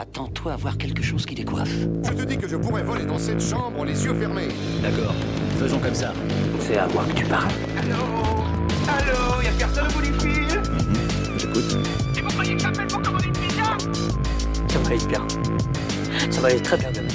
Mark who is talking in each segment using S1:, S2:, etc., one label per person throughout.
S1: Attends-toi à voir quelque chose qui décoiffe.
S2: Je te dis que je pourrais voler dans cette chambre les yeux fermés.
S1: D'accord, faisons comme ça. C'est à moi que tu parles.
S3: Allô Allô Y'a personne au bout du fil
S1: J'écoute.
S3: Et vous croyez que j'appelle pour commander une pizza
S1: Ça va aller bien. Ça va aller très bien demain.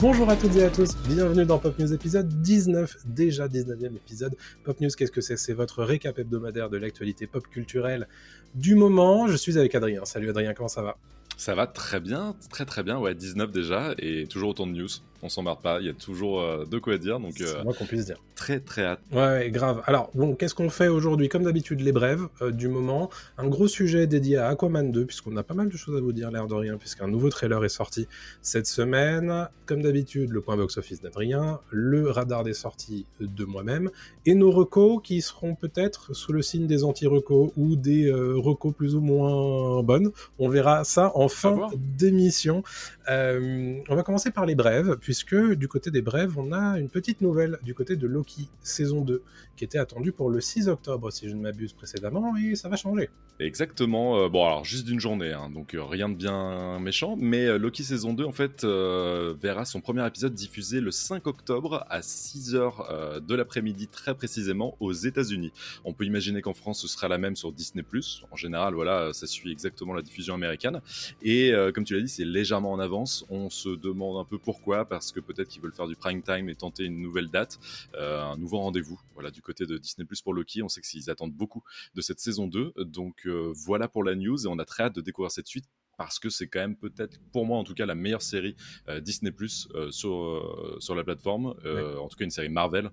S4: Bonjour à toutes et à tous, bienvenue dans Pop News épisode 19, déjà 19e épisode. Pop News, qu'est-ce que c'est? C'est votre récap hebdomadaire de l'actualité pop culturelle du moment. Je suis avec Adrien. Salut Adrien, comment ça va?
S5: Ça va très bien, très très bien, ouais, 19 déjà, et toujours autant de news. On s'embarque pas, il y a toujours euh, de quoi dire, donc
S4: C'est
S5: euh,
S4: moi qu'on puisse dire.
S5: très très hâte.
S4: Ouais, grave. Alors, bon, qu'est-ce qu'on fait aujourd'hui? Comme d'habitude, les brèves euh, du moment. Un gros sujet dédié à Aquaman 2, puisqu'on a pas mal de choses à vous dire, l'air de rien, puisqu'un nouveau trailer est sorti cette semaine. Comme d'habitude, le point box-office d'Adrien, le radar des sorties de moi-même, et nos recos qui seront peut-être sous le signe des anti-recos ou des euh, recos plus ou moins bonnes. On verra ça en fin
S5: voir.
S4: d'émission. Euh, on va commencer par les brèves, puisque du côté des brèves, on a une petite nouvelle du côté de Loki, saison 2, qui était attendue pour le 6 octobre, si je ne m'abuse précédemment, et ça va changer.
S5: Exactement, euh, bon alors juste d'une journée, hein, donc euh, rien de bien méchant, mais Loki saison 2 en fait verra son premier épisode diffusé le 5 octobre à 6h euh, de l'après-midi très précisément aux États-Unis. On peut imaginer qu'en France ce sera la même sur Disney+, en général voilà, ça suit exactement la diffusion américaine, et comme tu l'as dit c'est légèrement en on se demande un peu pourquoi, parce que peut-être qu'ils veulent faire du prime time et tenter une nouvelle date, euh, un nouveau rendez-vous, voilà du côté de Disney+, pour Loki, on sait qu'ils attendent beaucoup de cette saison 2. Donc euh, voilà pour la news et on a très hâte de découvrir cette suite parce que c'est quand même peut-être pour moi en tout cas la meilleure série euh, Disney Plus sur euh, sur la plateforme, en tout cas une série Marvel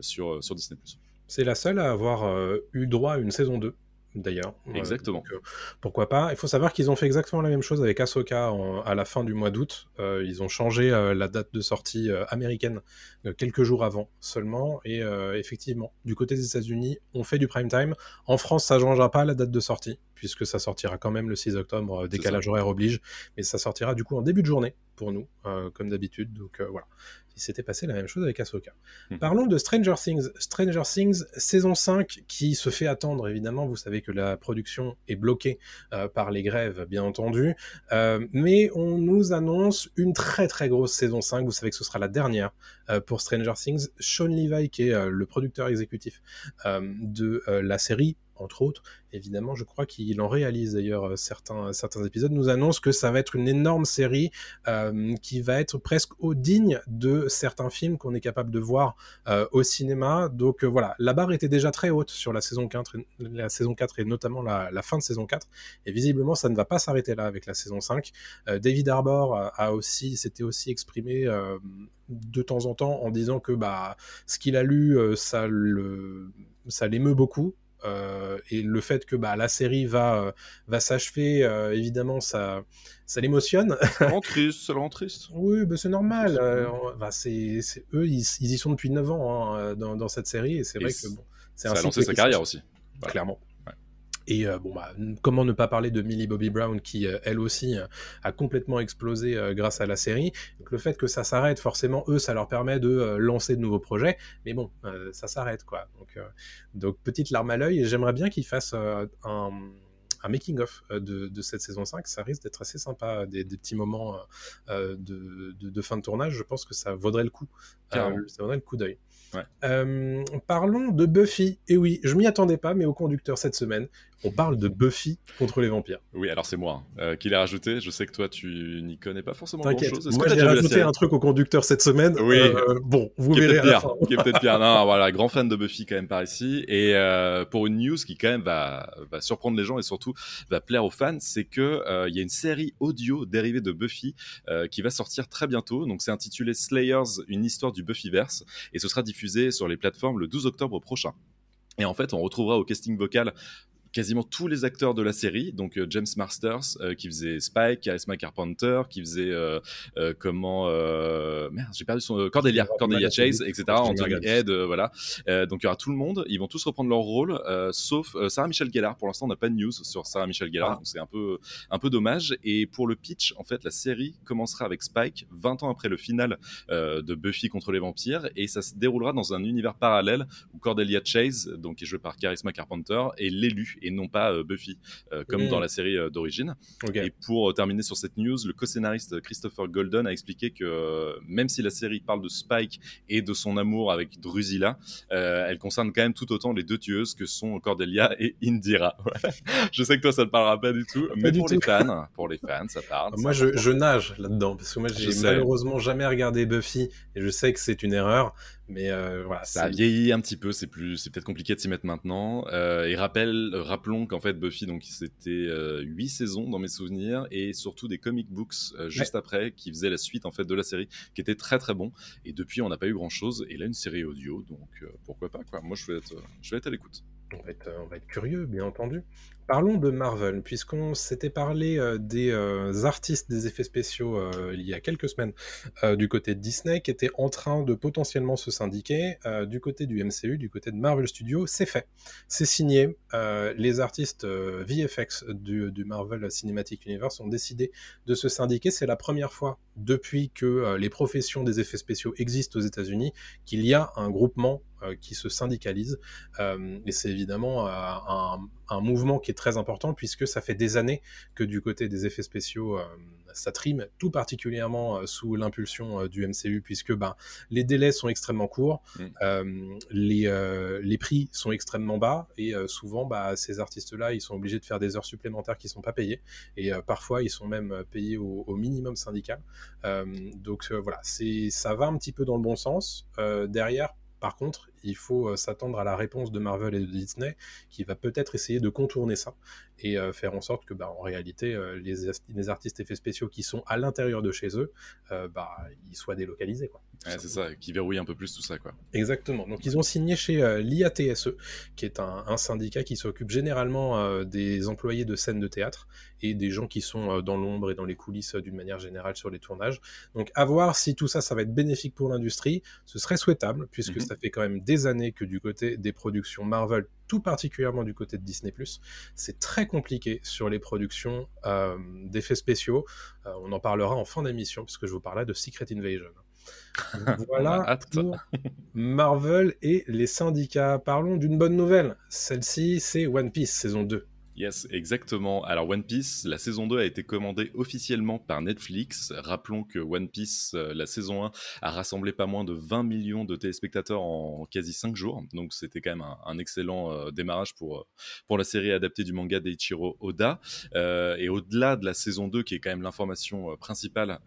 S5: sur sur Disney Plus.
S4: C'est la seule à avoir eu droit à une saison 2, d'ailleurs.
S5: Exactement.
S4: donc, euh, pourquoi pas Il faut savoir qu'ils ont fait exactement la même chose avec Ahsoka en- à la fin du mois d'août. Euh, ils ont changé euh, la date de sortie américaine quelques jours avant seulement. Et effectivement, du côté des États-Unis, on fait du prime time. En France, ça ne changera pas la date de sortie, puisque ça sortira quand même le 6 octobre, décalage horaire oblige. Mais ça sortira du coup en début de journée pour nous, euh, comme d'habitude. Donc euh, voilà. Il s'était passé la même chose avec Ahsoka.
S5: Mhm.
S4: Parlons de Stranger Things. Stranger Things, saison 5, qui se fait attendre, évidemment. Vous savez que la production est bloquée euh, par les grèves, bien entendu. Euh, mais on nous annonce une très très grosse saison 5. Vous savez que ce sera la dernière euh, pour Stranger Things. Sean Levi, qui est le producteur exécutif de la série, entre autres, évidemment, je crois qu'il en réalise d'ailleurs euh, certains, certains épisodes, nous annonce que ça va être une énorme série euh, qui va être presque au digne de certains films qu'on est capable de voir euh, au cinéma. Donc euh, voilà, la barre était déjà très haute sur la saison 4, et- la saison 4 et notamment la, fin de saison 4. Et visiblement, ça ne va pas s'arrêter là avec la saison 5. Euh, David Harbour a, aussi, s'était aussi exprimé euh, de temps en temps en disant que bah, ce qu'il a lu, euh, ça ça l'émeut beaucoup. Euh, et le fait que bah, la série va, euh, va s'achever, euh, évidemment, ça, ça l'émotionne.
S5: Ça rend triste, ça rend triste.
S4: Oui, bah, c'est normal. Euh, bah, c'est, c'est- eux, ils, ils y sont depuis 9 ans hein, dans, dans cette série, et c'est vrai que bon, c'est
S5: Ça
S4: un
S5: a lancé sa carrière aussi. Voilà.
S4: clairement. Et euh, bon, bah, comment ne pas parler de Millie Bobby Brown qui, euh, elle aussi, euh, a complètement explosé grâce à la série. Donc, le fait que ça s'arrête, forcément, eux, ça leur permet de lancer de nouveaux projets. Mais bon, ça s'arrête, quoi. Donc, donc, petite larme à l'œil. Et j'aimerais bien qu'ils fassent un, un making-of de, de cette saison 5. Ça risque d'être assez sympa. Des, des petits moments de, de- de fin de tournage. Je pense que ça vaudrait le coup. Ça vaudrait le coup d'œil.
S5: Ouais.
S4: Euh, parlons de Buffy. Et oui, je m'y attendais pas, mais au conducteur cette semaine, on parle de Buffy contre les vampires.
S5: Oui, alors c'est moi hein, euh, qui l'ai rajouté. Je sais que toi tu n'y connais pas forcément grand
S4: T'inquiète,
S5: chose. Est-ce que
S4: moi j'ai rajouté un truc au conducteur cette semaine.
S5: Oui.
S4: Euh, bon, vous
S5: qui
S4: verrez à la fin.
S5: qui est peut-être pire. Non, voilà, grand fan de Buffy quand même par ici. Et euh, pour une news qui quand même va, va surprendre les gens et surtout va plaire aux fans, c'est que il y a une série audio dérivée de Buffy qui va sortir très bientôt. Donc c'est intitulé Slayers, une histoire du Buffyverse, et ce sera diffusé sur les plateformes le 12 octobre prochain. Et en fait, on retrouvera au casting vocal quasiment tous les acteurs de la série, donc euh, James Masters euh, qui faisait Spike, Charisma Carpenter, qui faisait euh, euh, comment merde, j'ai perdu son Cordelia, Cordelia Chase, etc. Anthony Head, voilà. Donc il y aura tout le monde, ils vont tous reprendre leur rôle, sauf Sarah Michelle Gellar. Pour l'instant, on n'a pas de news sur Sarah Michelle Gellar,
S4: Ah.
S5: donc c'est un peu un peu dommage. Et pour le pitch, en fait, la série commencera avec Spike 20 ans après le final de Buffy contre les vampires, et ça se déroulera dans un univers parallèle où Cordelia Chase, donc qui est jouée par Charisma Carpenter, est l'élu et non pas Buffy, comme
S4: Mmh.
S5: dans la série d'origine.
S4: Ok.
S5: Et pour terminer sur cette news, le co-scénariste Christopher Golden a expliqué que même si la série parle de Spike et de son amour avec Drusilla, euh, elle concerne quand même tout autant les deux tueuses que sont Cordelia et Indira. Je sais que toi ça ne parlera pas du tout, mais
S4: du
S5: pour
S4: tout.
S5: les fans, pour les fans, ça parle.
S4: Moi,
S5: ça
S4: je,
S5: parle.
S4: je nage là-dedans parce que moi,
S5: Je
S4: j'ai malheureusement jamais regardé Buffy et je sais que c'est une erreur, mais euh, voilà.
S5: Ça a vieilli un petit peu, c'est plus, c'est peut-être compliqué de s'y mettre maintenant. Euh, et rappel, rappelons qu'en fait Buffy, donc c'était euh, huit saisons dans mes souvenirs et surtout des comic books euh, juste après qui faisaient la suite en fait de la série, qui était très très bon. Et depuis, on n'a pas eu grand chose. Et là, une série audio, donc euh, pourquoi pas quoi. Moi, je vais être, euh, je vais être à l'écoute.
S4: On va, être, on va être curieux, bien entendu. Parlons de Marvel, puisqu'on s'était parlé euh, des euh, artistes des effets spéciaux euh, il y a quelques semaines du côté de Disney, qui étaient en train de potentiellement se syndiquer. Du côté du MCU, du côté de Marvel Studios, c'est fait. C'est signé. Les artistes VFX du, du Marvel Cinematic Universe ont décidé de se syndiquer. C'est la première fois depuis que les professions des effets spéciaux existent aux États-Unis qu'il y a un groupement qui se syndicalise. Et c'est évidemment un, un mouvement qui est très important puisque ça fait des années que du côté des effets spéciaux, euh, ça trime, tout particulièrement euh, sous l'impulsion euh, du MCU puisque ben, les délais sont extrêmement courts,
S5: Mm.
S4: les, les prix sont extrêmement bas et souvent bah, ces artistes-là, ils sont obligés de faire des heures supplémentaires qui sont pas payées et parfois ils sont même payés au, au minimum syndical. Donc voilà, c'est ça va un petit peu dans le bon sens. Derrière, par contre, il faut euh, s'attendre à la réponse de Marvel et de Disney qui va peut-être essayer de contourner ça et euh, faire en sorte que, bah, en réalité, euh, les, les artistes effets spéciaux qui sont à l'intérieur de chez eux, bah, ils soient délocalisés. Quoi.
S5: Ouais, c'est ça, qui verrouille un peu plus tout ça quoi.
S4: Exactement. Donc ils ont signé chez l'IATSE, qui est un, un syndicat qui s'occupe généralement des employés de scènes de théâtre et des gens qui sont dans l'ombre et dans les coulisses d'une manière générale sur les tournages. Donc à voir si tout ça, ça va être bénéfique pour l'industrie. Ce serait souhaitable, puisque
S5: Mhm.
S4: ça fait quand même des années que du côté des productions Marvel, tout particulièrement du côté de Disney+, c'est très compliqué sur les productions euh, d'effets spéciaux. Euh, on en parlera en fin d'émission, puisque je vous parlais de Secret Invasion. Voilà pour Marvel et les syndicats. Parlons d'une bonne nouvelle. Celle-ci, c'est One Piece saison 2.
S5: Yes, exactement. Alors One Piece, la saison 2 a été commandée officiellement par Netflix. Rappelons que One Piece, euh, la saison 1, a rassemblé pas moins de 20 millions de téléspectateurs en quasi 5 jours. Donc c'était quand même un, excellent euh, démarrage pour, euh, pour la série adaptée du manga d'Eiichiro Oda. Et au-delà de la saison 2, qui est quand même l'information principale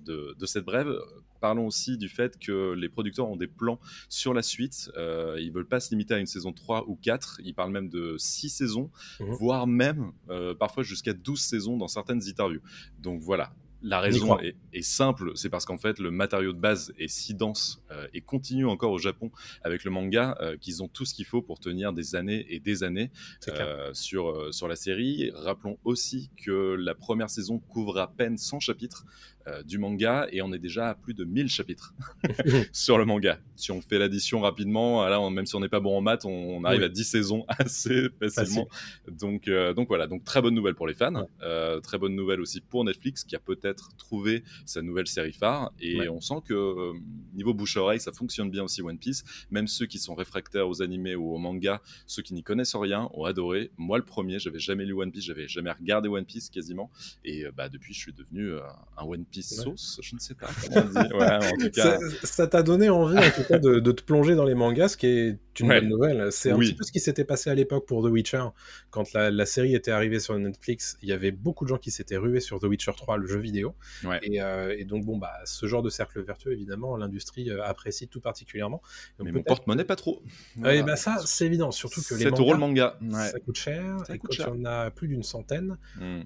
S5: de, de cette brève, parlons aussi du fait que les producteurs ont des plans sur la suite. Euh, ils veulent pas se limiter à une saison 3 ou 4. Ils parlent même de 6 saisons
S4: Mhm.
S5: voire même euh, parfois jusqu'à 12 saisons dans certaines interviews. Donc voilà. La raison est, est simple, c'est parce qu'en fait le matériau de base est si dense euh, et continue encore au Japon avec le manga euh, qu'ils ont tout ce qu'il faut pour tenir des années et des années euh, sur, sur la série. Rappelons aussi que la première saison couvre à peine 100 chapitres euh, du manga et on est déjà à plus de 1000 chapitres sur le manga. Si on fait l'addition rapidement, là, on- même si on n'est pas bon en maths, on, on arrive
S4: Oui.
S5: à 10 saisons assez facilement. Donc, euh, donc voilà, donc très bonne nouvelle pour les fans,
S4: Ouais.
S5: Euh, très bonne nouvelle aussi pour Netflix qui a peut-être trouvé sa nouvelle série phare. Et
S4: Ouais.
S5: on sent que euh, niveau bouche-oreille, ça fonctionne bien aussi One Piece. Même ceux qui sont réfractaires aux animés ou aux mangas, ceux qui n'y connaissent rien, ont adoré. Moi, le premier, j'avais jamais lu One Piece, j'avais jamais regardé One Piece quasiment. Et euh, bah, depuis, je suis devenu euh, un One Piece. Sauce, je ne sais pas comment on dit. Ouais, en tout cas,
S4: Ça t'a donné envie, en tout cas, de, de te plonger dans les mangas, ce qui est une
S5: Ouais.
S4: bonne nouvelle. C'est un
S5: Oui.
S4: petit peu ce qui s'était passé à l'époque pour The Witcher. Quand la, la série était arrivée sur Netflix, il y avait beaucoup de gens qui s'étaient rués sur The Witcher 3, le jeu vidéo.
S5: Ouais.
S4: Et, euh, et donc, bon, bah, ce genre de cercle vertueux, évidemment, l'industrie euh, apprécie tout particulièrement. Donc,
S5: mais mon porte-monnaie pas trop.
S4: Ouais,
S5: Voilà.
S4: bah ça, c'est évident. Surtout que les
S5: 7 euros le
S4: mangas,
S5: manga.
S4: Ça coûte cher.
S5: Ça
S4: et
S5: coûte
S4: quand
S5: cher.
S4: il y en a plus d'une centaine,
S5: Hmm.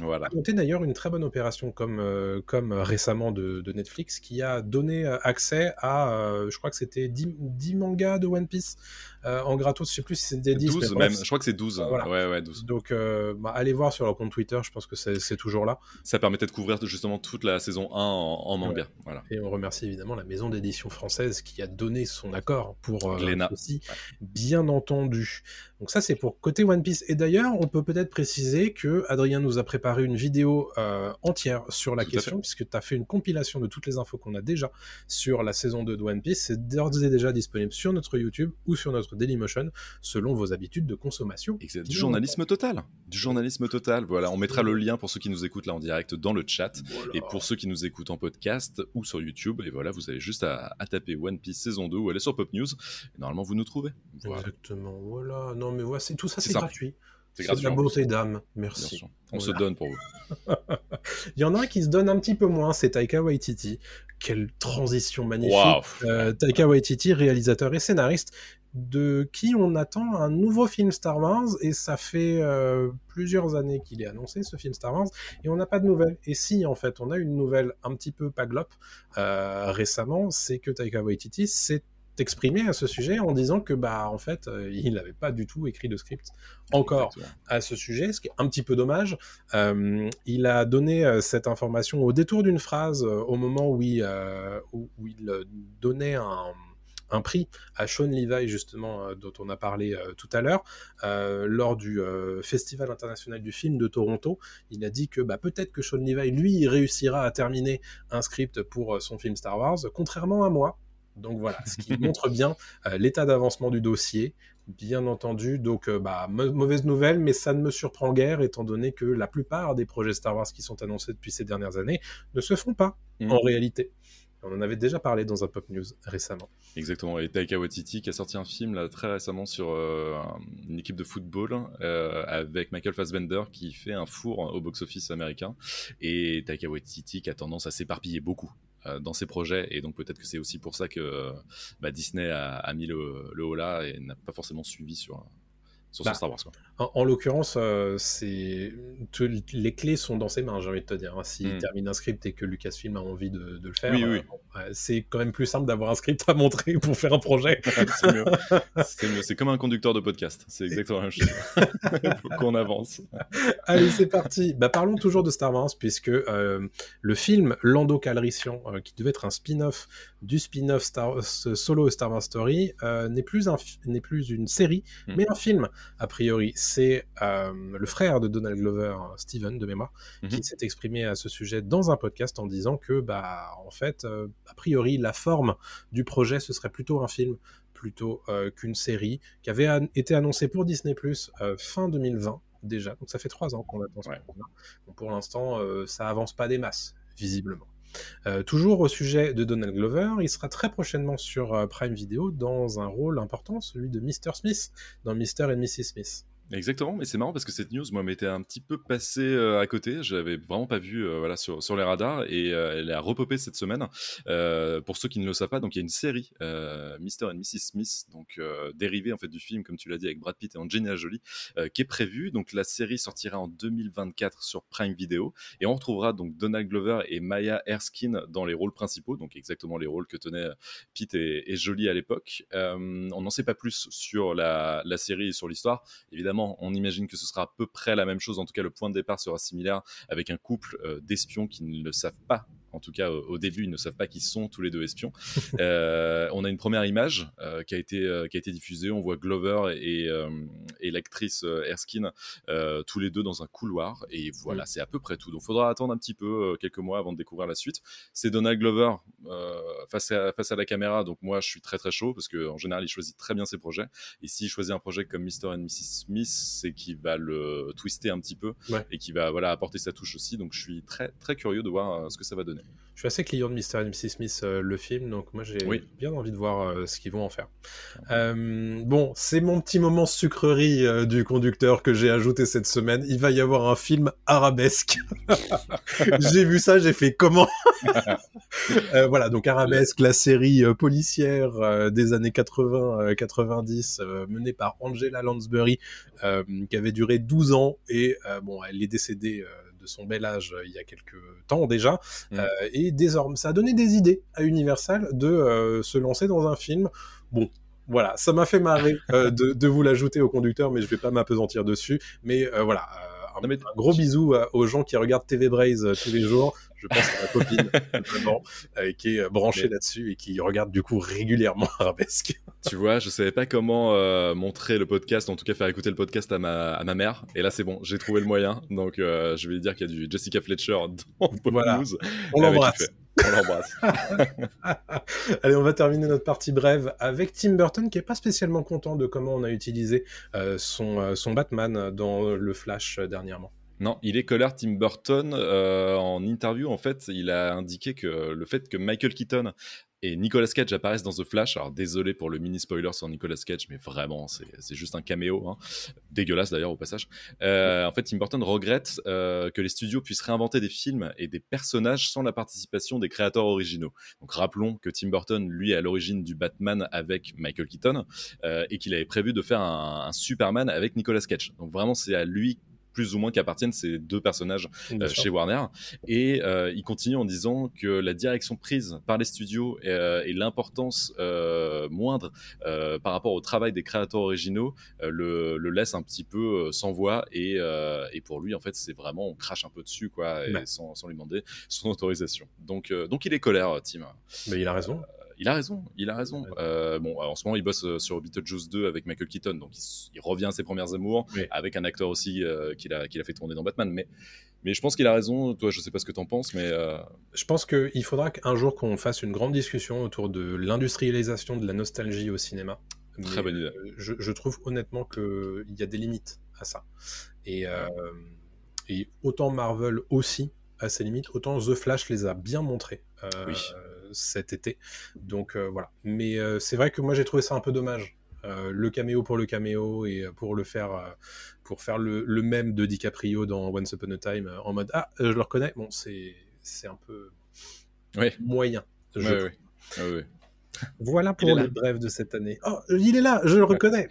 S5: Voilà.
S4: monté d'ailleurs une très bonne opération comme, euh, comme récemment de, de Netflix qui a donné euh, accès à, euh, je crois que c'était 10, 10 mangas de One Piece euh, en gratos, je sais plus si c'était 10,
S5: 12
S4: mais bref.
S5: même, je crois que c'est 12.
S4: Voilà.
S5: Ouais, ouais, 12.
S4: Donc bah, allez voir sur leur compte Twitter, je pense que c'est toujours là.
S5: Ça permettait de couvrir justement toute la saison 1 en, en manga. Voilà.
S4: Et on remercie évidemment la maison d'édition française qui a donné son accord pour
S5: Glénat.
S4: aussi, bien entendu. Donc ça, c'est pour côté One Piece. Et d'ailleurs, on peut peut-être préciser que Adrien nous a préparé une vidéo euh, entière sur la
S5: Tout
S4: question, puisque tu as fait une compilation de toutes les infos qu'on a déjà sur la saison 2 de One Piece. C'est d'ores et déjà disponible sur notre YouTube ou sur notre Dailymotion, selon vos habitudes de consommation.
S5: C'est du journalisme total. Du journalisme total. Voilà, on mettra le lien pour ceux qui nous écoutent là en direct dans le chat.
S4: Voilà.
S5: Et pour ceux qui nous écoutent en podcast ou sur YouTube, et voilà, vous avez juste à, à taper One Piece saison 2 ou aller sur Pop News. Et normalement, vous nous trouvez. Voilà.
S4: Exactement, voilà. Non, mais voilà, c'est tout ça,
S5: C'est
S4: gratuit.
S5: C'est
S4: de la beauté d'âme. Merci.
S5: On
S4: Voilà.
S5: se donne pour vous.
S4: Il y en a un qui se donne un petit peu moins, c'est Taika Waititi. Quelle transition magnifique.
S5: Waouh.
S4: Euh, Taika Waititi, réalisateur et scénariste, de qui on attend un nouveau film Star Wars, et ça fait euh, plusieurs années qu'il est annoncé, ce film Star Wars, et on n'a pas de nouvelles. Et si, en fait, on a une nouvelle un petit peu paglope euh, récemment, c'est que Taika Waititi s'est exprimé à ce sujet en disant que, bah, en fait, euh, il n'avait pas du tout écrit de script encore
S5: Exactement.
S4: à ce sujet, ce qui est un petit peu dommage. Euh, il a donné euh, cette information au détour d'une phrase au moment où il, où, où il donnait un, un prix à Sean Levi, justement, dont on a parlé tout à l'heure, lors du Festival international du film de Toronto. Il a dit que bah, peut-être que Sean Levi, lui, réussira à terminer un script pour son film Star Wars, contrairement à moi. Donc voilà, ce qui montre bien euh, l'état d'avancement du dossier, bien entendu. Donc, euh, bah, mau- mauvaise nouvelle, mais ça ne me surprend guère, étant donné que la plupart des projets Star Wars qui sont annoncés depuis ces dernières années ne se font pas
S5: Mhm.
S4: en réalité. On en avait déjà parlé dans un Pop News récemment.
S5: Exactement. Et Taika Waititi qui a sorti un film là, très récemment sur euh, un- une équipe de football euh, avec Michael Fassbender qui fait un four au box-office américain. Et Taika Waititi qui a tendance à s'éparpiller beaucoup dans ses projets. Et donc peut-être que c'est aussi pour ça que euh, bah, Disney a, mis le haut là et n'a pas forcément suivi sur, sur
S4: Bah,
S5: Star Wars. Quoi.
S4: En, en l'occurrence, euh, c'est les clés sont dans ses mains, j'ai envie de te dire. hein. S'il
S5: Mm.
S4: termine un script et que Lucasfilm a envie de, de le faire,
S5: Oui,
S4: euh, bon, c'est quand même plus simple d'avoir un script à montrer pour faire un projet.
S5: c'est mieux. Comme un conducteur de podcast. C'est exactement la même chose. Faut qu'on avance.
S4: Allez, c'est parti. Bah, parlons toujours de Star Wars, puisque euh, le film Lando Calrissian, qui devait être un spin-off du spin-off Star solo Star Wars Story, euh, n'est plus, un une série,
S5: Mm.
S4: mais un film, a priori. C'est euh, le frère de Donald Glover, Steven, de mémoire,
S5: Mhm.
S4: qui s'est exprimé à ce sujet dans un podcast en disant que, bah, en fait, euh, a priori, la forme du projet, ce serait plutôt un film plutôt euh, qu'une série qui avait été annoncée pour Disney Plus fin 2020 déjà. Donc ça fait trois ans qu'on attend ce
S5: Ouais.
S4: Donc pour l'instant, euh, ça avance pas des masses, visiblement. Euh, toujours au sujet de Donald Glover, il sera très prochainement sur euh, Prime Video dans un rôle important, celui de Mr. Smith dans Mr. et Mrs. Smith.
S5: Exactement, mais c'est marrant parce que cette news, moi, m'était un petit peu passée euh, à côté. Je l'avais vraiment pas vue euh, voilà, sur, les radars et euh, elle a repopé cette semaine. Pour ceux qui ne le savent pas, donc il y a une série, Mr. and Mrs. Smith, donc dérivée en fait du film, comme tu l'as dit, avec Brad Pitt et Angelina Jolie, qui est prévue. Donc la série sortira en 2024 sur Prime Video et on retrouvera donc Donald Glover et Maya Erskine dans les rôles principaux, donc exactement les rôles que tenaient Pitt et, Jolie à l'époque. On n'en sait pas plus sur la, la série et sur l'histoire. Évidemment, on imagine que ce sera à peu près la même chose. En tout cas, le point de départ sera similaire avec un couple euh, d'espions qui ne le savent pas. En tout cas, au, début, ils ne savent pas qu'ils sont tous les deux espions. Euh, on a une première image euh, qui, a été, euh, qui a été diffusée. On voit Glover et, et l'actrice Erskine tous les deux dans un couloir. Et voilà, c'est à peu près tout. Donc, il faudra attendre un petit peu, quelques mois avant de découvrir la suite. C'est Donald Glover face, à, face à la caméra. Donc, moi, je suis très très chaud parce qu'en général, il choisit très bien ses projets. Et s'il choisit un projet comme Mr. and Mrs. Smith, c'est qu'il va le twister un petit peu
S4: Ouais.
S5: et qu'il va voilà, apporter sa touche aussi. Donc, je suis très très curieux de voir ce que ça va donner.
S4: Je suis assez client de Mr. et Mrs. Smith, euh, le film, donc moi j'ai
S5: Oui.
S4: bien envie de voir euh, ce qu'ils vont en faire. Euh, bon, c'est mon petit moment sucrerie du conducteur que j'ai ajouté cette semaine. Il va y avoir un film arabesque. j'ai vu ça, j'ai fait comment? Voilà, donc arabesque, la série policière des années 80-90 menée par Angela Lansbury, qui avait duré 12 ans et bon, elle est décédée. Son bel âge euh, il y a quelques temps déjà,
S5: Mm.
S4: Euh, et désormais ça a donné des idées à Universal de euh, se lancer dans un film. Bon, voilà, ça m'a fait marrer euh, de, de vous l'ajouter au conducteur, mais je vais pas m'apesantir dessus. Mais euh, voilà, euh, un, un gros bisou aux gens qui regardent TV Braze euh, tous les jours. Je pense à ma copine, notamment, euh, qui est euh, branchée
S5: Mais-
S4: là-dessus et qui regarde du coup régulièrement Arabesque.
S5: Tu vois, je savais pas comment euh, montrer le podcast, en tout cas faire écouter le podcast à ma, à ma mère. Et là, c'est bon, j'ai trouvé le moyen. Donc, je vais lui dire qu'il y a du Jessica Fletcher dans Pop
S4: Voilà.
S5: News.
S4: On l'embrasse.
S5: On l'embrasse.
S4: Allez, on va terminer notre partie brève avec Tim Burton qui est pas spécialement content de comment on a utilisé euh, son, euh, son Batman dans le Flash dernièrement.
S5: Non, il est colère Tim Burton. euh, en interview, en fait, il a indiqué que le fait que Michael Keaton et Nicolas Cage apparaissent dans The Flash, alors désolé pour le mini spoiler sur Nicolas Cage, mais vraiment, c'est juste un caméo, hein. dégueulasse d'ailleurs au passage. Euh, en fait, Tim Burton regrette euh, que les studios puissent réinventer des films et des personnages sans la participation des créateurs originaux. Donc rappelons que Tim Burton, lui, est à l'origine du Batman avec Michael Keaton et qu'il avait prévu de faire un, un Superman avec Nicolas Cage. Donc vraiment, c'est à lui plus ou moins qu'appartiennent ces deux personnages euh, chez Warner. Et euh, il continue en disant que la direction prise par les studios euh, et l'importance moindre par rapport au travail des créateurs originaux le, le laisse un petit peu sans voix. Et, et pour lui, en fait, c'est vraiment, on crache un peu dessus, quoi, et
S4: Ouais.
S5: sans, sans lui demander son autorisation. Donc, donc il est colère, Tim.
S4: Mais il a raison.
S5: Il a raison, il a raison. Euh, bon, en ce moment, il bosse euh, sur Beetlejuice 2 avec Michael Keaton, donc il, revient à ses premières amours
S4: Oui.
S5: avec un acteur aussi euh, qu'il a, a fait tourner dans Batman. Mais, mais je pense qu'il a raison. Toi, je sais pas ce que t'en penses, mais euh,
S4: Je pense qu'il faudra qu'un jour qu'on fasse une grande discussion autour de l'industrialisation de la nostalgie au cinéma.
S5: Très bonne idée.
S4: Je, je trouve honnêtement qu'il y a des limites à ça. Et, et autant Marvel aussi à ses limites, autant The Flash les a bien montrées euh,
S5: Oui.
S4: Cet été. Donc euh, voilà. Mais euh, c'est vrai que moi j'ai trouvé ça un peu dommage. Euh, le caméo pour le caméo et pour le faire euh, pour faire le, le même de DiCaprio dans Once Upon a Time euh, en mode ah je le reconnais bon c'est c'est un peu moyen je
S5: ouais,
S4: trouve.
S5: ouais. Ouais, ouais.
S4: Voilà pour les brèves de cette année. Oh, il est là, je le reconnais.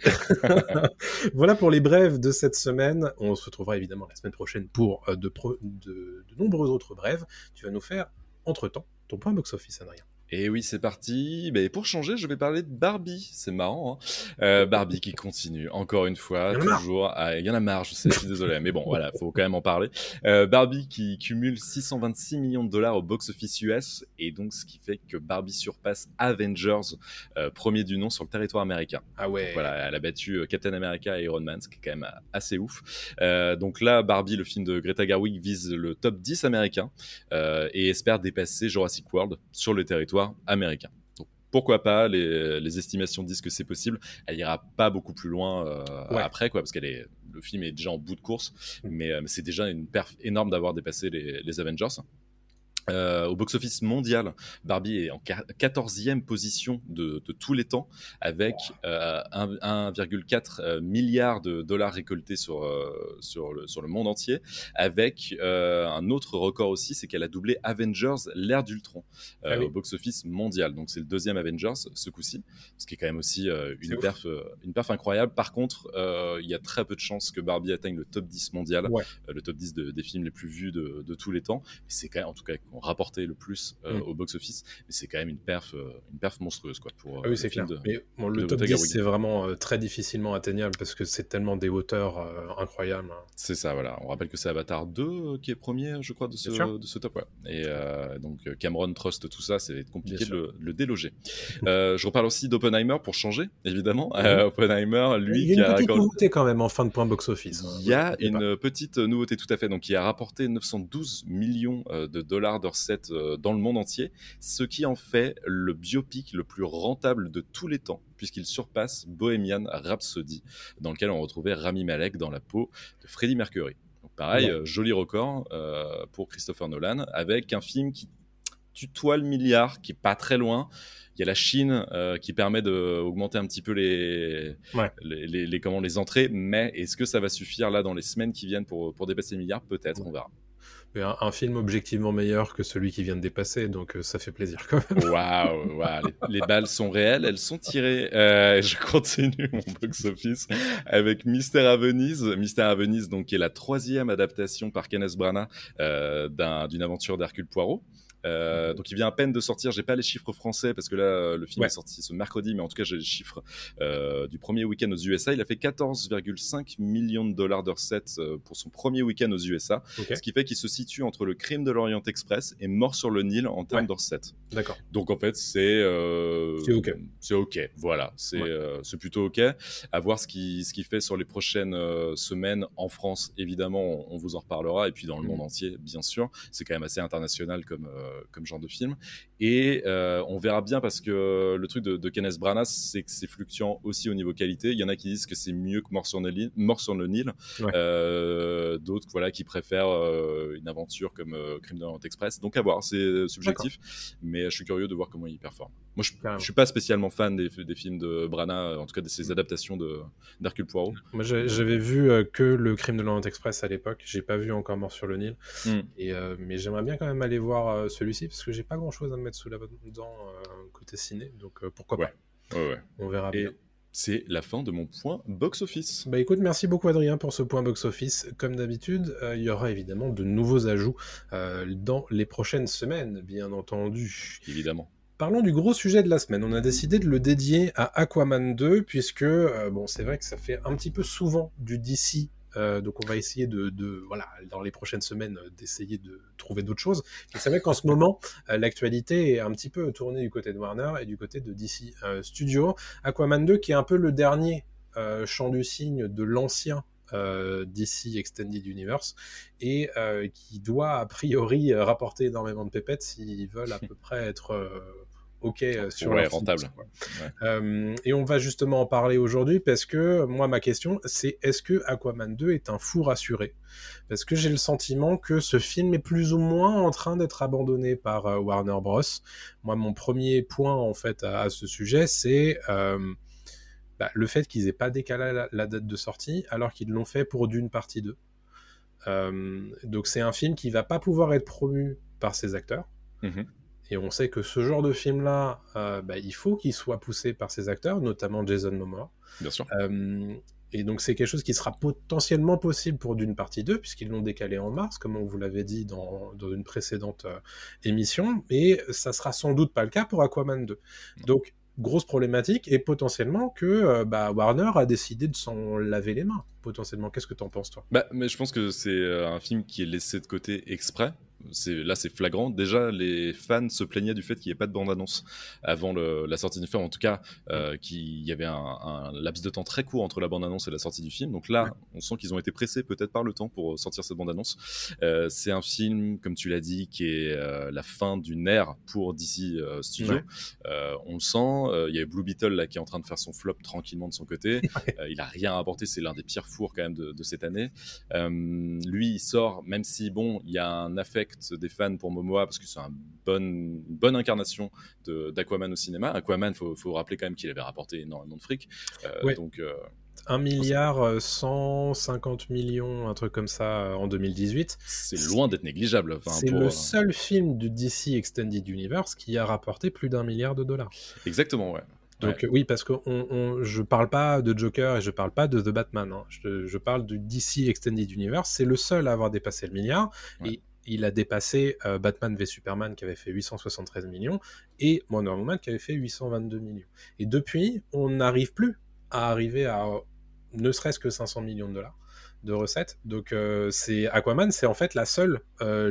S4: voilà pour les brèves de cette semaine. On se retrouvera évidemment la semaine prochaine pour de, pro- de, de nombreuses autres brèves. Tu vas nous faire, entre-temps, ton point box-office, Adrien.
S5: Et oui, c'est parti. Mais pour changer, je vais parler de Barbie. C'est marrant. Hein Euh, Barbie qui continue, encore une fois,
S4: Il
S5: toujours. Ah, Il y en a marre, je sais, je suis désolé. Mais bon, voilà, faut quand même en parler. Euh, Barbie qui cumule 626 millions de dollars au box-office US. Et donc, ce qui fait que Barbie surpasse Avengers, euh, premier du nom sur le territoire américain.
S4: Ah ouais.
S5: Voilà, elle a battu euh, Captain America et Iron Man, ce qui est quand même euh, assez ouf. Euh, donc là, Barbie, le film de Greta Gerwig, vise le top 10 américain euh, et espère dépasser Jurassic World sur le territoire américain. Donc, pourquoi pas les, les estimations disent que c'est possible. Elle ira pas beaucoup plus loin euh,
S4: Ouais.
S5: après, quoi, parce qu'elle est le film est déjà en bout de course,
S4: Mm.
S5: mais, euh, c'est déjà une perf énorme d'avoir dépassé les, les Avengers. Euh, au box-office mondial, Barbie est en quar- 14e position de, de tous les temps, avec euh, un- 1,4 euh, milliard de dollars récoltés sur, euh, sur, le, sur le monde entier, avec euh, un autre record aussi, c'est qu'elle a doublé Avengers, l'ère d'Ultron, euh,
S4: Ah oui.
S5: au box-office mondial. Donc c'est le deuxième Avengers ce coup-ci, ce qui est quand même aussi euh, une, perf, euh, une perf incroyable. Par contre, euh, il y a très peu de chances que Barbie atteigne le top 10 mondial,
S4: Ouais.
S5: euh, le top 10 de- des films les plus vus de, de tous les temps. C'est quand même, en tout cas, qu'on rapporté le plus euh,
S4: Mm.
S5: au box-office, mais c'est quand même une perf, euh, une perf monstrueuse quoi pour.
S4: Ah
S5: euh,
S4: oui, c'est clair.
S5: de-
S4: Mais bon, le
S5: de
S4: top
S5: Greta
S4: 10,
S5: Gerwig.
S4: c'est vraiment très difficilement atteignable parce que c'est tellement des hauteurs incroyables.
S5: C'est ça, voilà. On rappelle que c'est Avatar 2 euh, qui est premier, je crois, de ce, de ce top. Ouais. Et donc Cameron Trust, tout ça, c'est compliqué de le, de le déloger. Je reparle aussi d'Oppenheimer pour changer, évidemment. Euh, Oppenheimer, lui,
S4: Il y
S5: qui
S4: a une
S5: a
S4: petite
S5: raccordé-
S4: nouveauté quand même en fin de point box-office. hein.
S5: Il y a une petite nouveauté tout à fait, donc qui a rapporté 912 millions de dollars de recettes euh, dans le monde entier, ce qui en fait le biopic le plus rentable de tous les temps, puisqu'il surpasse Bohemian Rhapsody, dans lequel on retrouvait Rami Malek dans la peau de Freddie Mercury. Donc pareil,
S4: Ouais.
S5: euh, joli record euh, pour Christopher Nolan, avec un film qui tutoie le milliard, qui est pas très loin. Il y a la Chine euh, qui permet d'augmenter un petit peu les,
S4: Ouais.
S5: les, les, les- comment, les entrées, mais est-ce que ça va suffire là dans les semaines qui viennent pour, pour dépasser le milliard Peut-être, on verra.
S4: Un, film objectivement meilleur que celui qui vient de dépasser, donc euh, ça fait plaisir quand même.
S5: Waouh, waouh, les, les balles sont réelles, elles sont tirées. Euh, je continue mon box-office avec Mystère à Venise. Mystère à Venise, donc, qui est la troisième adaptation par Kenneth Branagh euh, d'un- d'une aventure d'Hercule Poirot. Euh, donc il vient à peine de sortir, j'ai pas les chiffres français parce que là le film
S4: Ouais.
S5: est sorti ce mercredi, mais en tout cas j'ai les chiffres euh, du premier week-end aux USA. Il a fait 14,5 millions de dollars de recettes euh, pour son premier week-end aux USA, ce qui fait qu'il se situe entre le crime de l'Orient Express et Mort sur le Nil en termes
S4: Ouais.
S5: de recettes.
S4: d'accord.
S5: Donc en fait, c'est euh,
S4: C'est ok.
S5: C'est ok. Voilà, c'est
S4: Ouais.
S5: c'est plutôt ok. À voir ce qui ce qu'il fait sur les prochaines semaines en France. Évidemment, on, on vous en reparlera et puis dans le
S4: Mhm.
S5: monde entier, bien sûr. C'est quand même assez international comme comme genre de film. Et euh, on verra bien parce que le truc de, de Kenneth Branagh, c'est que c'est fluctuant aussi au niveau qualité. Il y en a qui disent que c'est mieux que Mort sur le Nil, Mort sur le Nil.
S4: Ouais.
S5: Euh, D'autres, voilà, qui préfèrent euh, une aventure comme euh, Crime de l'Orient Express. Donc à voir, c'est subjectif mais je suis curieux de voir comment il performe. Moi, je, je suis pas spécialement fan des, des films de Branagh, en tout cas de ses adaptations de d'Hercule Poirot.
S4: Moi, j'avais vu euh, que le crime de l'Orient Express à l'époque. J'ai pas vu encore Mort sur le Nil.
S5: Mm.
S4: Et, euh, mais j'aimerais bien quand même aller voir euh, celui-ci parce que j'ai pas grand chose à me mettre sous la dent euh, côté ciné. Donc euh, pourquoi
S5: Ouais.
S4: pas
S5: Ouais, ouais.
S4: On verra
S5: Et
S4: bien.
S5: c'est la fin de mon point box-office.
S4: Bah écoute, merci beaucoup Adrien pour ce point box-office. Comme d'habitude, euh, il y aura évidemment de nouveaux ajouts euh, dans les prochaines semaines, bien entendu.
S5: Évidemment.
S4: Parlons du gros sujet de la semaine. On a décidé de le dédier à Aquaman 2, puisque euh, bon, c'est vrai que ça fait un petit peu souvent du DC. Euh, donc on va essayer de, de- voilà dans les prochaines semaines euh, d'essayer de trouver d'autres choses. Et c'est vrai qu'en ce moment euh, l'actualité est un petit peu tournée du côté de Warner et du côté de DC Studio. Aquaman 2 qui est un peu le dernier champ du signe de l'ancien euh, DC Extended Universe et euh, qui doit a priori rapporter énormément de pépettes s'ils veulent à peu près être euh, ok euh, sur
S5: Ouais,
S4: leur
S5: rentable.
S4: finance.
S5: Ouais.
S4: Euh, et on va justement en parler aujourd'hui parce que moi ma question c'est est-ce que Aquaman 2 est un fou rassuré? Parce que j'ai le sentiment que ce film est plus ou moins en train d'être abandonné par euh, Warner Bros. Moi mon premier point en fait à, à ce sujet c'est euh, bah, le fait qu'ils aient pas décalé la, la date de sortie alors qu'ils l'ont fait pour d'une partie 2. Euh, donc c'est un film qui va pas pouvoir être promu par ses acteurs.
S5: Mhm.
S4: Et on sait que ce genre de film-là, euh, bah, il faut qu'il soit poussé par ses acteurs, notamment Jason Momoa.
S5: Bien sûr.
S4: Euh, et donc c'est quelque chose qui sera potentiellement possible pour d'une partie 2, puisqu'ils l'ont décalé en mars, comme on vous l'avait dit dans, dans une précédente euh, émission, et ça sera sans doute pas le cas pour Aquaman 2. Donc grosse problématique, et potentiellement que euh, bah, Warner a décidé de s'en laver les mains, potentiellement. Qu'est-ce que t'en penses toi?
S5: Bah, mais je pense que c'est un film qui est laissé de côté exprès. Là, c'est flagrant. Déjà, les fans se plaignaient du fait qu'il n'y ait pas de bande-annonce avant le- la sortie du film. En tout cas, euh, qu'il y avait un, un laps de temps très court entre la bande-annonce et la sortie du film. Donc là, on sent qu'ils ont été pressés peut-être par le temps pour sortir cette bande-annonce. Euh, c'est un film, comme tu l'as dit, qui est euh, la fin d'une ère pour DC euh, Studio.
S4: Ouais.
S5: On le sent. Il y a Blue Beetle là qui est en train de faire son flop tranquillement de son côté. Il a rien apporté. C'est l'un des pires fours quand même de, de cette année. Lui, il sort, même si bon, il y a un affect des fans pour Momoa parce que c'est un bon, une bonne incarnation d'Aquaman au cinéma. Aquaman, faut, faut rappeler quand même qu'il avait rapporté énormément de fric. Euh,
S4: Ouais.
S5: Donc, euh,
S4: 1 milliard euh, 150 millions, un truc comme ça, euh, en 2018.
S5: c'est loin d'être négligeable. Enfin,
S4: c'est
S5: pour,
S4: le
S5: euh,
S4: seul film du DC Extended Universe qui a rapporté plus d'un milliard de dollars.
S5: Exactement, ouais.
S4: Donc euh, oui, parce que on, on- je parle pas de Joker et je parle pas de The Batman. hein. Je, je parle du DC Extended Universe. C'est le seul à avoir dépassé le milliard.
S5: Ouais.
S4: Et il a dépassé euh, Batman v Superman qui avait fait 873 millions et Wonder Woman qui avait fait 822 millions. Et depuis, on n'arrive plus à arriver à euh, ne serait-ce que 500 millions de dollars de recettes. Donc euh, c'est Aquaman, c'est en fait la seule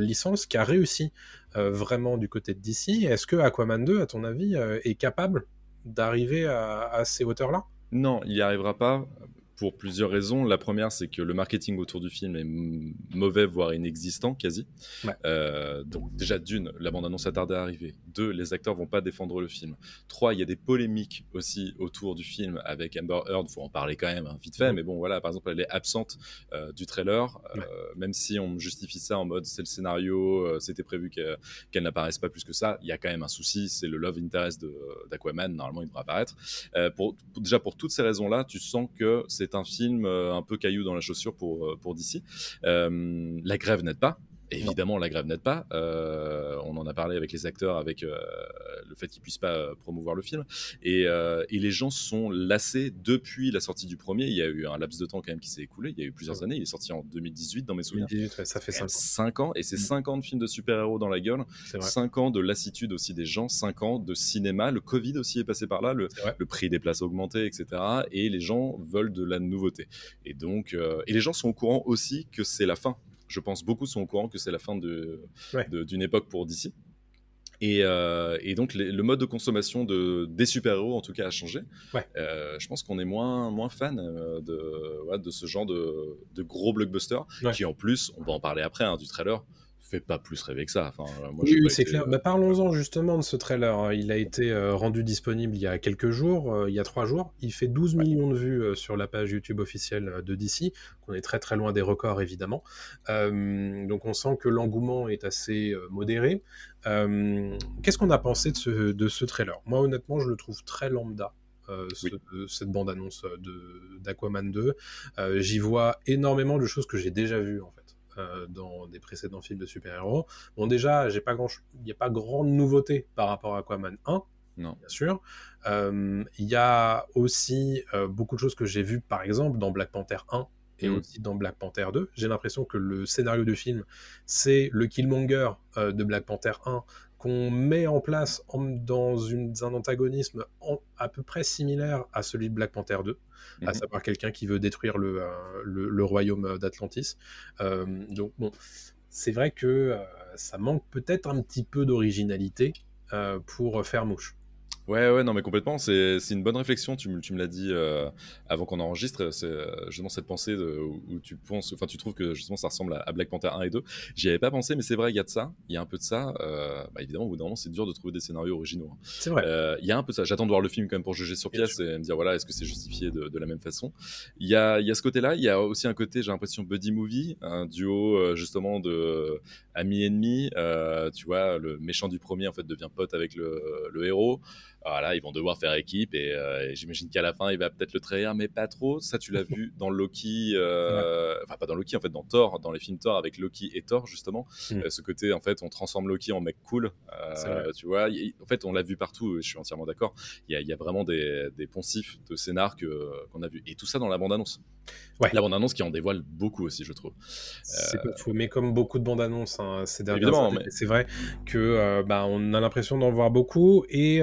S4: licence qui a réussi vraiment du côté de DC. Est-ce que Aquaman 2, à ton avis, est capable d'arriver à, à ces hauteurs-là?
S5: Non, il n'y arrivera pas pour plusieurs raisons. La première, c'est que le marketing autour du film est mauvais, voire inexistant, quasi.
S4: Ouais.
S5: Euh, donc déjà, d'une, la bande-annonce a tardé à arriver. Deux, les acteurs vont pas défendre le film. Trois, il y a des polémiques aussi autour du film avec Amber Heard. faut en parler quand même, hein, vite fait.
S4: Ouais.
S5: Mais bon, voilà, par exemple, elle est absente euh, du trailer. Euh. Même si on justifie ça en mode c'est le scénario, c'était prévu qu'elle n'apparaisse pas plus que ça, il y a quand même un souci. C'est le love interest d'Aquaman. Normalement, il devrait apparaître. Pour, pour- déjà pour toutes ces raisons-là, tu sens que c'est un film euh, un peu caillou dans la chaussure pour, euh, pour DC. Euh, la grève n'aide pas. Évidemment, la grève n'aide pas. Euh, on en a parlé avec les acteurs, avec euh, le fait qu'ils puissent pas euh, promouvoir le film. Et, euh, et, les gens sont lassés depuis la sortie du premier. Il y a eu un laps de temps quand même qui s'est écoulé. Il y a eu plusieurs années. Il est sorti en 2018 dans mes souvenirs.
S4: 2018, ouais, ça fait 5 ans.
S5: 5 ans. Et c'est 5 ans de films de super-héros dans la gueule. 5 ans de lassitude aussi des gens. 5 ans de cinéma. Le Covid aussi est passé par là. Le, le prix des places a augmenté, etc. Et les gens veulent de la nouveauté. Et donc, et les gens sont au courant aussi que c'est la fin je pense beaucoup sont au courant que c'est la fin d'une époque pour DC. Et, euh, et donc les, le mode de consommation de, des super-héros en tout cas a changé.
S4: Ouais.
S5: Euh, je pense qu'on est moins, moins fan euh, de, ouais, de ce genre de, de gros blockbusters ouais. qui en plus, on va en parler après hein, du trailer, fait pas plus rêver que ça. Enfin, moi,
S4: oui, oui c'est été... clair. Bah, Parlons-en justement de ce trailer. Il a été euh, rendu disponible il y a quelques jours, euh, il y a trois jours. Il fait 12 ouais. millions de vues euh, sur la page YouTube officielle de DC. On est très très loin des records évidemment. Euh, donc on sent que l'engouement est assez modéré. Qu'est-ce qu'on a pensé de ce, de ce trailer? Moi honnêtement, je le trouve très lambda. Euh, ce, cette bande-annonce d'Aquaman 2. Euh, J'y vois énormément de choses que j'ai déjà vues en fait dans des précédents films de super-héros. Bon, déjà, j'ai pas grand, il n'y a pas grande nouveauté par rapport à Aquaman 1.
S5: Non.
S4: Bien sûr. Il euh, y a aussi euh, beaucoup de choses que j'ai vues, par exemple, dans Black Panther 1 et mmh. aussi dans Black Panther 2. J'ai l'impression que le scénario du film, c'est le Killmonger euh, de Black Panther 1 qu'on met en place en, dans une, un antagonisme en, à peu près similaire à celui de Black Panther 2, mmh. à savoir quelqu'un qui veut détruire le, euh, le, le royaume d'Atlantis. Euh, donc bon, c'est vrai que euh, ça manque peut-être un petit peu d'originalité euh, pour faire mouche.
S5: Ouais, ouais, non, mais complètement. C'est une bonne réflexion. Tu me, tu me l'as dit euh, avant qu'on enregistre. C'est justement cette pensée de, où tu penses, enfin, tu trouves que justement ça ressemble à, à Black Panther 1 et 2. J'y avais pas pensé, mais c'est vrai, il y a de ça. Il y a un peu de ça. Euh, bah, évidemment, au bout d'un moment, c'est dur de trouver des scénarios originaux. Hein.
S4: C'est vrai.
S5: Euh, il y a un peu de ça. J'attends de voir le film quand même pour juger sur pièce et me dire, voilà, est-ce que c'est justifié de, de, la même façon. Il y a, y a ce côté-là. Il y a aussi un côté, j'ai l'impression, buddy movie, un duo euh, justement de amis-ennemis. Euh, tu vois, le méchant du premier, en fait, devient pote avec le, le héros voilà, ils vont devoir faire équipe et, euh, et j'imagine qu'à la fin, il va peut-être le trahir, mais pas trop. Ça, tu l'as vu dans Loki, euh, enfin pas dans Loki, en fait, dans Thor, dans les films Thor avec Loki et Thor, justement. Mm. Euh, ce côté, en fait, on transforme Loki en mec cool. tu vois, en fait, on l'a vu partout, je suis entièrement d'accord. Il, il y, a vraiment des, des poncifs de scénar qu'on a vu. Et tout ça dans la bande-annonce.
S4: Ouais.
S5: La bande-annonce qui en dévoile beaucoup aussi, je trouve.
S4: C'est pas faux, mais comme beaucoup de bandes-annonces hein, ces dernières années, mais... c'est vrai que bah, on a l'impression d'en voir beaucoup et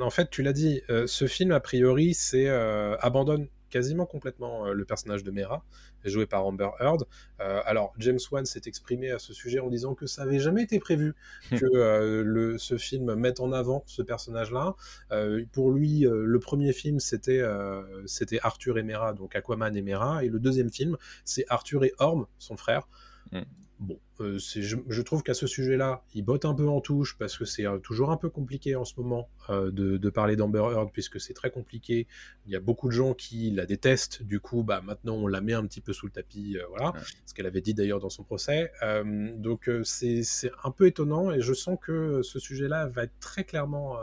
S4: en fait, tu l'as dit, euh, ce film, a priori, c'est euh, abandonne quasiment complètement euh, le personnage de Mera, joué par Amber Heard. alors, James Wan s'est exprimé à ce sujet en disant que ça avait jamais été prévu que le, ce film mette en avant ce personnage-là. pour lui, le premier film, c'était c'était Arthur et Mera, donc Aquaman et Mera, et le deuxième film, c'est Arthur et Orm, son frère. Mm. Bon, euh, je, je, trouve qu'à ce sujet-là, il botte un peu en touche parce que c'est euh, toujours un peu compliqué en ce moment euh, de, de, parler d'Amber Heard puisque c'est très compliqué. Il y a beaucoup de gens qui la détestent. Du coup, bah, maintenant, on la met un petit peu sous le tapis. Voilà, ouais. ce qu'elle avait dit d'ailleurs dans son procès. Donc, c'est un peu étonnant et je sens que ce sujet-là va être très clairement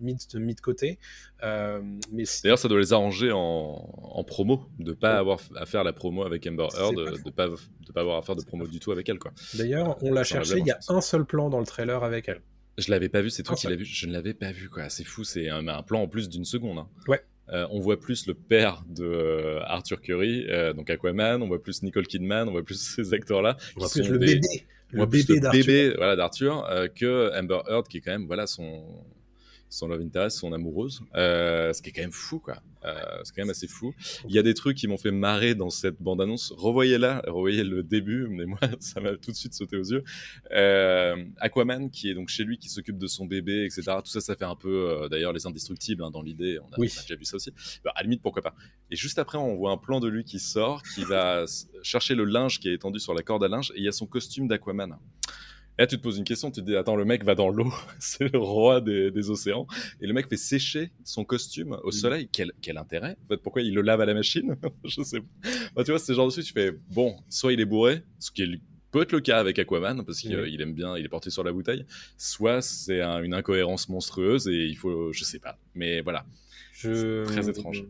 S4: mis, de, mis de côté.
S5: mais D'ailleurs, ça doit les arranger en, en promo de ne pas ouais. avoir à faire la promo avec Amber Heard, de ne pas, de pas avoir à faire de promo du tout avec elle. Quoi.
S4: D'ailleurs, on l'a cherché, il y a un seul plan dans le trailer avec elle.
S5: Je l'avais pas vu, c'est toi qui l'as vu. Je ne l'avais pas vu, quoi. C'est fou, c'est un, un, plan en plus d'une seconde. Hein.
S4: Ouais.
S5: Euh, on voit plus le père de euh, Arthur Curry, euh, donc Aquaman, on voit plus Nicole Kidman, on voit plus ces acteurs-là.
S4: On voit plus le des... bébé.
S5: Le bébé d'Arthur. bébé voilà, d'Arthur que Amber Heard, qui est quand même voilà, son, son love interest, son amoureuse, euh, ce qui est quand même fou, quoi. Euh, c'est quand même assez fou. Il y a des trucs qui m'ont fait marrer dans cette bande-annonce. Revoyez-la, revoyez le début, mais moi, ça m'a tout de suite sauté aux yeux. Euh, Aquaman, qui est donc chez lui, qui s'occupe de son bébé, etc. Tout ça, ça fait un peu, d'ailleurs, les indestructibles, hein, dans l'idée. On,
S4: oui.
S5: on, a déjà vu ça aussi. Bah, à la limite, pourquoi pas. Et juste après, on voit un plan de lui qui sort, qui va chercher le linge qui est étendu sur la corde à linge, et il y a son costume d'Aquaman. Et là, tu te poses une question, tu te dis, attends, le mec va dans l'eau, c'est le roi des, des, océans, et le mec fait sécher son costume au soleil. Quel, quel intérêt? En fait, pourquoi il le lave à la machine? Je sais pas. Bah, tu vois, c'est genre de truc, tu fais, bon, soit il est bourré, ce qui est, peut être le cas avec Aquaman, parce qu'il mmh. aime bien, il est porté sur la bouteille, soit c'est un, une incohérence monstrueuse, et il faut, je sais pas. Mais voilà.
S4: Je...
S5: Très étrange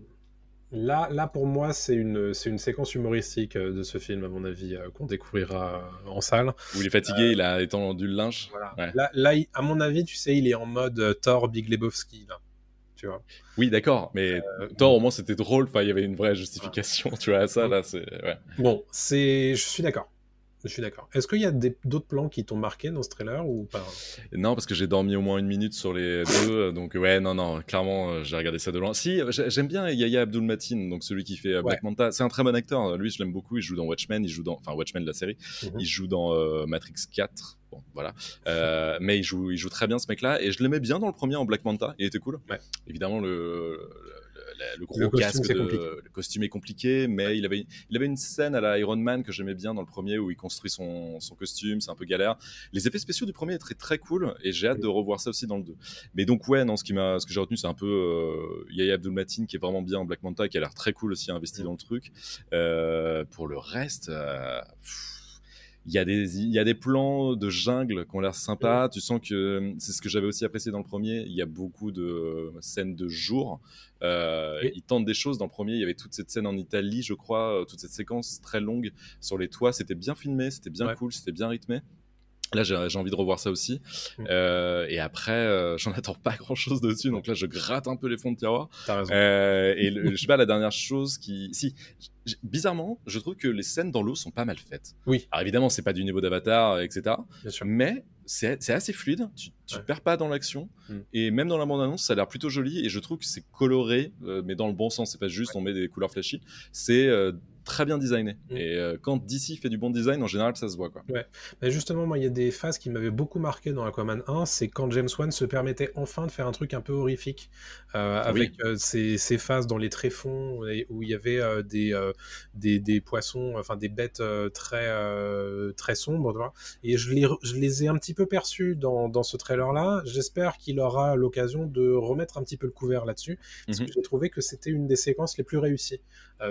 S4: Là, là, pour moi, c'est une, c'est une séquence humoristique euh, de ce film, à mon avis, euh, qu'on découvrira euh, en salle.
S5: Où il est fatigué, il a étendu le linge.
S4: Voilà.
S5: Ouais.
S4: Là, là, à mon avis, tu sais, il est en mode Thor Big Lebowski, là. Tu vois?
S5: Oui, d'accord, mais Thor, au moins, c'était drôle. Enfin, il y avait une vraie justification, tu vois. Ça, là, c'est. Ouais.
S4: Bon, c'est, je suis d'accord. Je suis d'accord. Est-ce qu'il y a d'autres plans qui t'ont marqué dans ce trailer ou pas?
S5: Non, parce que j'ai dormi au moins une minute sur les deux. Donc, ouais, non, non, clairement, euh, j'ai regardé ça de loin. Si, euh, j'ai- j'aime bien Yaya Abdul Matin, donc celui qui fait euh, Black Manta. C'est un très bon acteur. Lui, je l'aime beaucoup. Il joue dans Watchmen, il joue dans. Enfin, Watchmen, la série.
S4: Mhm.
S5: Il joue dans euh, Matrix 4. Bon, voilà. Euh, mais il joue, il joue très bien ce mec-là. Et je l'aimais bien dans le premier en Black Manta. Il était cool.
S4: Ouais.
S5: Évidemment, le, le, le- le gros
S4: Le costume,
S5: casque, de- le costume est compliqué, mais il avait, il avait une scène à la Iron Man que j'aimais bien dans le premier où il construit son, son costume. C'est un peu galère. Les effets spéciaux du premier étaient très cool et j'ai hâte de revoir ça aussi dans le 2. Mais donc, ouais, non, ce, qui m'a, ce que j'ai retenu, c'est un peu euh, Yahya Abdul Matin qui est vraiment bien en Black Manta, qui a l'air très cool aussi investi
S4: Mm.
S5: dans le truc. Euh, pour le reste, euh, pff, il y, a des, il y a des plans de jungle qui ont l'air sympas. Tu sens que c'est ce que j'avais aussi apprécié dans le premier. Il y a beaucoup de scènes de jour. Euh,
S4: Oui.
S5: Ils tentent des choses. Dans le premier, il y avait toute cette scène en Italie, je crois, euh, toute cette séquence très longue sur les toits. C'était bien filmé, c'était bien
S4: Ouais.
S5: cool, c'était bien rythmé. Là, j'ai envie de revoir ça aussi.
S4: Mm.
S5: Euh, et après, euh, j'en attends pas grand chose dessus. Donc là, je gratte un peu les fonds de tiroir.
S4: T'as raison.
S5: Euh, et le- je sais pas, la dernière chose qui. Si, bizarrement, je trouve que les scènes dans l'eau sont pas mal faites.
S4: Oui.
S5: Alors évidemment, c'est pas du niveau d'Avatar, etc.
S4: Bien sûr.
S5: Mais c'est assez fluide. Tu, tu
S4: Ouais.
S5: perds pas dans l'action.
S4: Mm.
S5: Et même dans la bande-annonce, ça a l'air plutôt joli. Et je trouve que c'est coloré, euh, mais dans le bon sens. C'est pas juste on met des couleurs flashy. C'est euh, très bien designé.
S4: Mm.
S5: Et euh, quand DC fait du bon design, en général, ça se voit. Quoi.
S4: Mais justement, moi, il y a des phases qui m'avaient beaucoup marqué dans Aquaman 1, c'est quand James Wan se permettait enfin de faire un truc un peu horrifique, euh, avec euh, ces, ces phases dans les tréfonds où il y avait des, des, des poissons, enfin des bêtes très, très sombres. Et je les, je les ai un petit peu perçus dans, dans ce trailer-là. J'espère qu'il aura l'occasion de remettre un petit peu le couvert là-dessus, parce
S5: Mhm.
S4: que j'ai trouvé que c'était une des séquences les plus réussies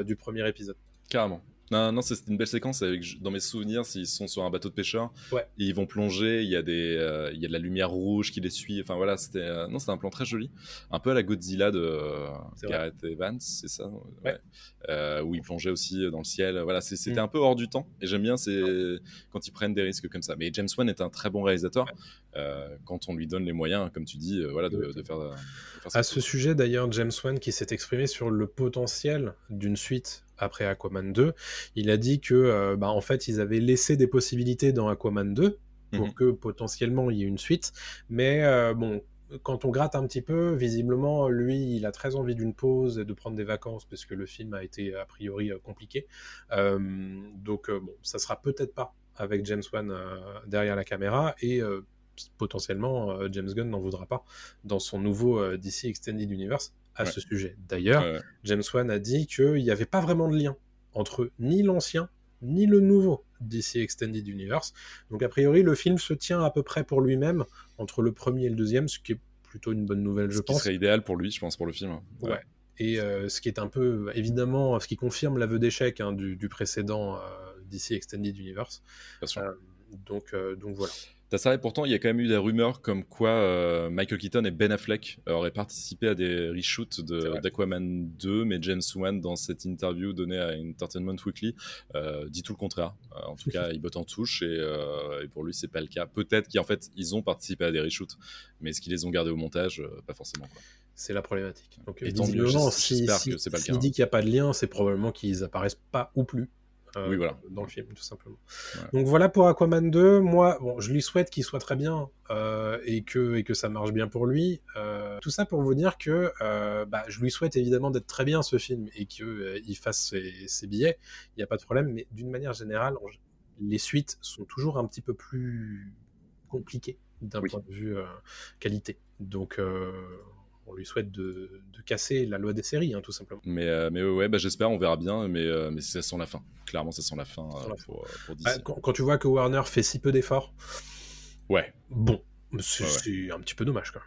S4: du premier épisode.
S5: Carrément. Non, non, c'est c'est une belle séquence. Avec, dans mes souvenirs, s'ils sont sur un bateau de pêcheurs,
S4: Ouais.
S5: et ils vont plonger. Il y a des, euh, il y a de la lumière rouge qui les suit. Enfin voilà, c'était, euh, non, c'était un plan très joli, un peu à la Godzilla de euh,
S4: C'est
S5: Gareth Evans, c'est ça,
S4: Ouais.
S5: Euh, où il plongeait aussi dans le ciel. Voilà, c'est- c'était
S4: Mm.
S5: un peu hors du temps. Et j'aime bien, c'est quand ils prennent des risques comme ça. Mais James Wan est un très bon réalisateur euh, quand on lui donne les moyens, comme tu dis, euh, voilà, de, de faire. de faire
S4: À ce sujet, d'ailleurs, James Wan qui s'est exprimé sur le potentiel d'une suite après Aquaman 2, il a dit que, euh, bah, en fait, ils avaient laissé des possibilités dans Aquaman 2 pour
S5: Mhm.
S4: que potentiellement il y ait une suite, mais euh, bon. Quand on gratte un petit peu, visiblement, lui, il a très envie d'une pause et de prendre des vacances parce que le film a été a priori compliqué. Euh, donc, euh, bon, ça sera peut-être pas avec James Wan euh, derrière la caméra et euh, potentiellement euh, James Gunn n'en voudra pas dans son nouveau euh, DC Extended Universe à
S5: Ouais.
S4: ce sujet. D'ailleurs,
S5: Ouais.
S4: James Wan a dit qu'il n'y avait pas vraiment de lien entre ni l'ancien ni le nouveau DC Extended Universe. Donc a priori, le film se tient à peu près pour lui-même entre le premier et le deuxième, ce qui est plutôt une bonne nouvelle, je
S5: Ce qui
S4: pense.
S5: serait idéal pour lui, je pense, pour le film.
S4: Ouais. Et euh, ce qui est un peu, évidemment, ce qui confirme l'aveu d'échec hein, du, du précédent euh, DC Extended Universe. Euh, donc, donc voilà.
S5: T'as ça, et pourtant, il y a quand même eu des rumeurs comme quoi euh, Michael Keaton et Ben Affleck auraient participé à des reshoots
S4: C'est
S5: de-
S4: vrai.
S5: d'Aquaman 2, mais James Wan, dans cette interview donnée à Entertainment Weekly, euh, dit tout le contraire. Euh, en tout cas, il botte en touche, et, euh, et pour lui, c'est pas le cas. Peut-être qu'en fait, ils ont participé à des reshoots, mais est-ce qu'ils les ont gardés au montage Euh, Pas forcément. Quoi.
S4: C'est la problématique. Donc,
S5: Et tant mieux,
S4: si,
S5: j'espère
S4: si-
S5: que c'est pas le
S4: s'il
S5: cas,
S4: dit
S5: hein.
S4: qu'il n'y a pas de lien, c'est probablement qu'ils apparaissent pas ou plus. Euh,
S5: Oui, voilà.
S4: Dans le film, tout simplement. Donc voilà pour Aquaman 2. Moi, bon, je lui souhaite qu'il soit très bien euh, et, que, et que ça marche bien pour lui. Euh, tout ça pour vous dire que bah, je lui souhaite évidemment d'être très bien ce film et qu'il fasse ses, ses billets. Il n'y a pas de problème. Mais d'une manière générale, les suites sont toujours un petit peu plus compliquées d'un
S5: Oui.
S4: point de vue qualité. Donc on lui souhaite de, de casser la loi des séries, hein, tout simplement.
S5: Mais, euh, mais ouais, bah, j'espère, on verra bien, mais, euh, mais ça sent la fin. Clairement, ça sent la fin euh,
S4: la fin.
S5: pour, pour DC.
S4: Bah, quand, quand tu vois que Warner fait si peu d'efforts,
S5: Ouais,
S4: bon, c'est
S5: Ouais, ouais.
S4: c'est un petit peu dommage. Quoi.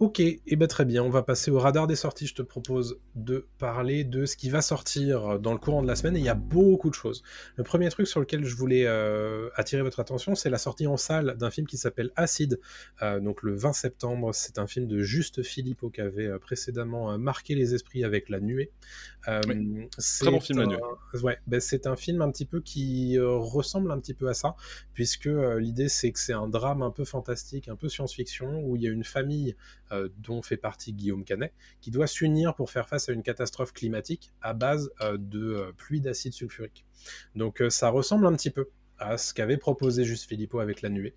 S4: Ok, et eh ben très bien, on va passer au radar des sorties. Je te propose de parler de ce qui va sortir dans le courant de la semaine, et il y a beaucoup de choses. Le premier truc sur lequel je voulais euh, attirer votre attention, c'est la sortie en salle d'un film qui s'appelle Acid, euh, donc le 20 septembre. C'est un film de Juste Philippot qui avait euh, précédemment marqué les esprits avec La Nuée.
S5: Très bon film, La Nuée.
S4: Ouais, ben, c'est un film un petit peu qui ressemble un petit peu à ça, puisque l'idée c'est que c'est un drame un peu fantastique, un peu science-fiction, où il y a une famille euh, dont fait partie Guillaume Canet, qui doit s'unir pour faire face à une catastrophe climatique à base euh, de euh, pluie d'acide sulfurique. Donc ça ressemble un petit peu à ce qu'avait proposé Juste Filippo avec la nuée.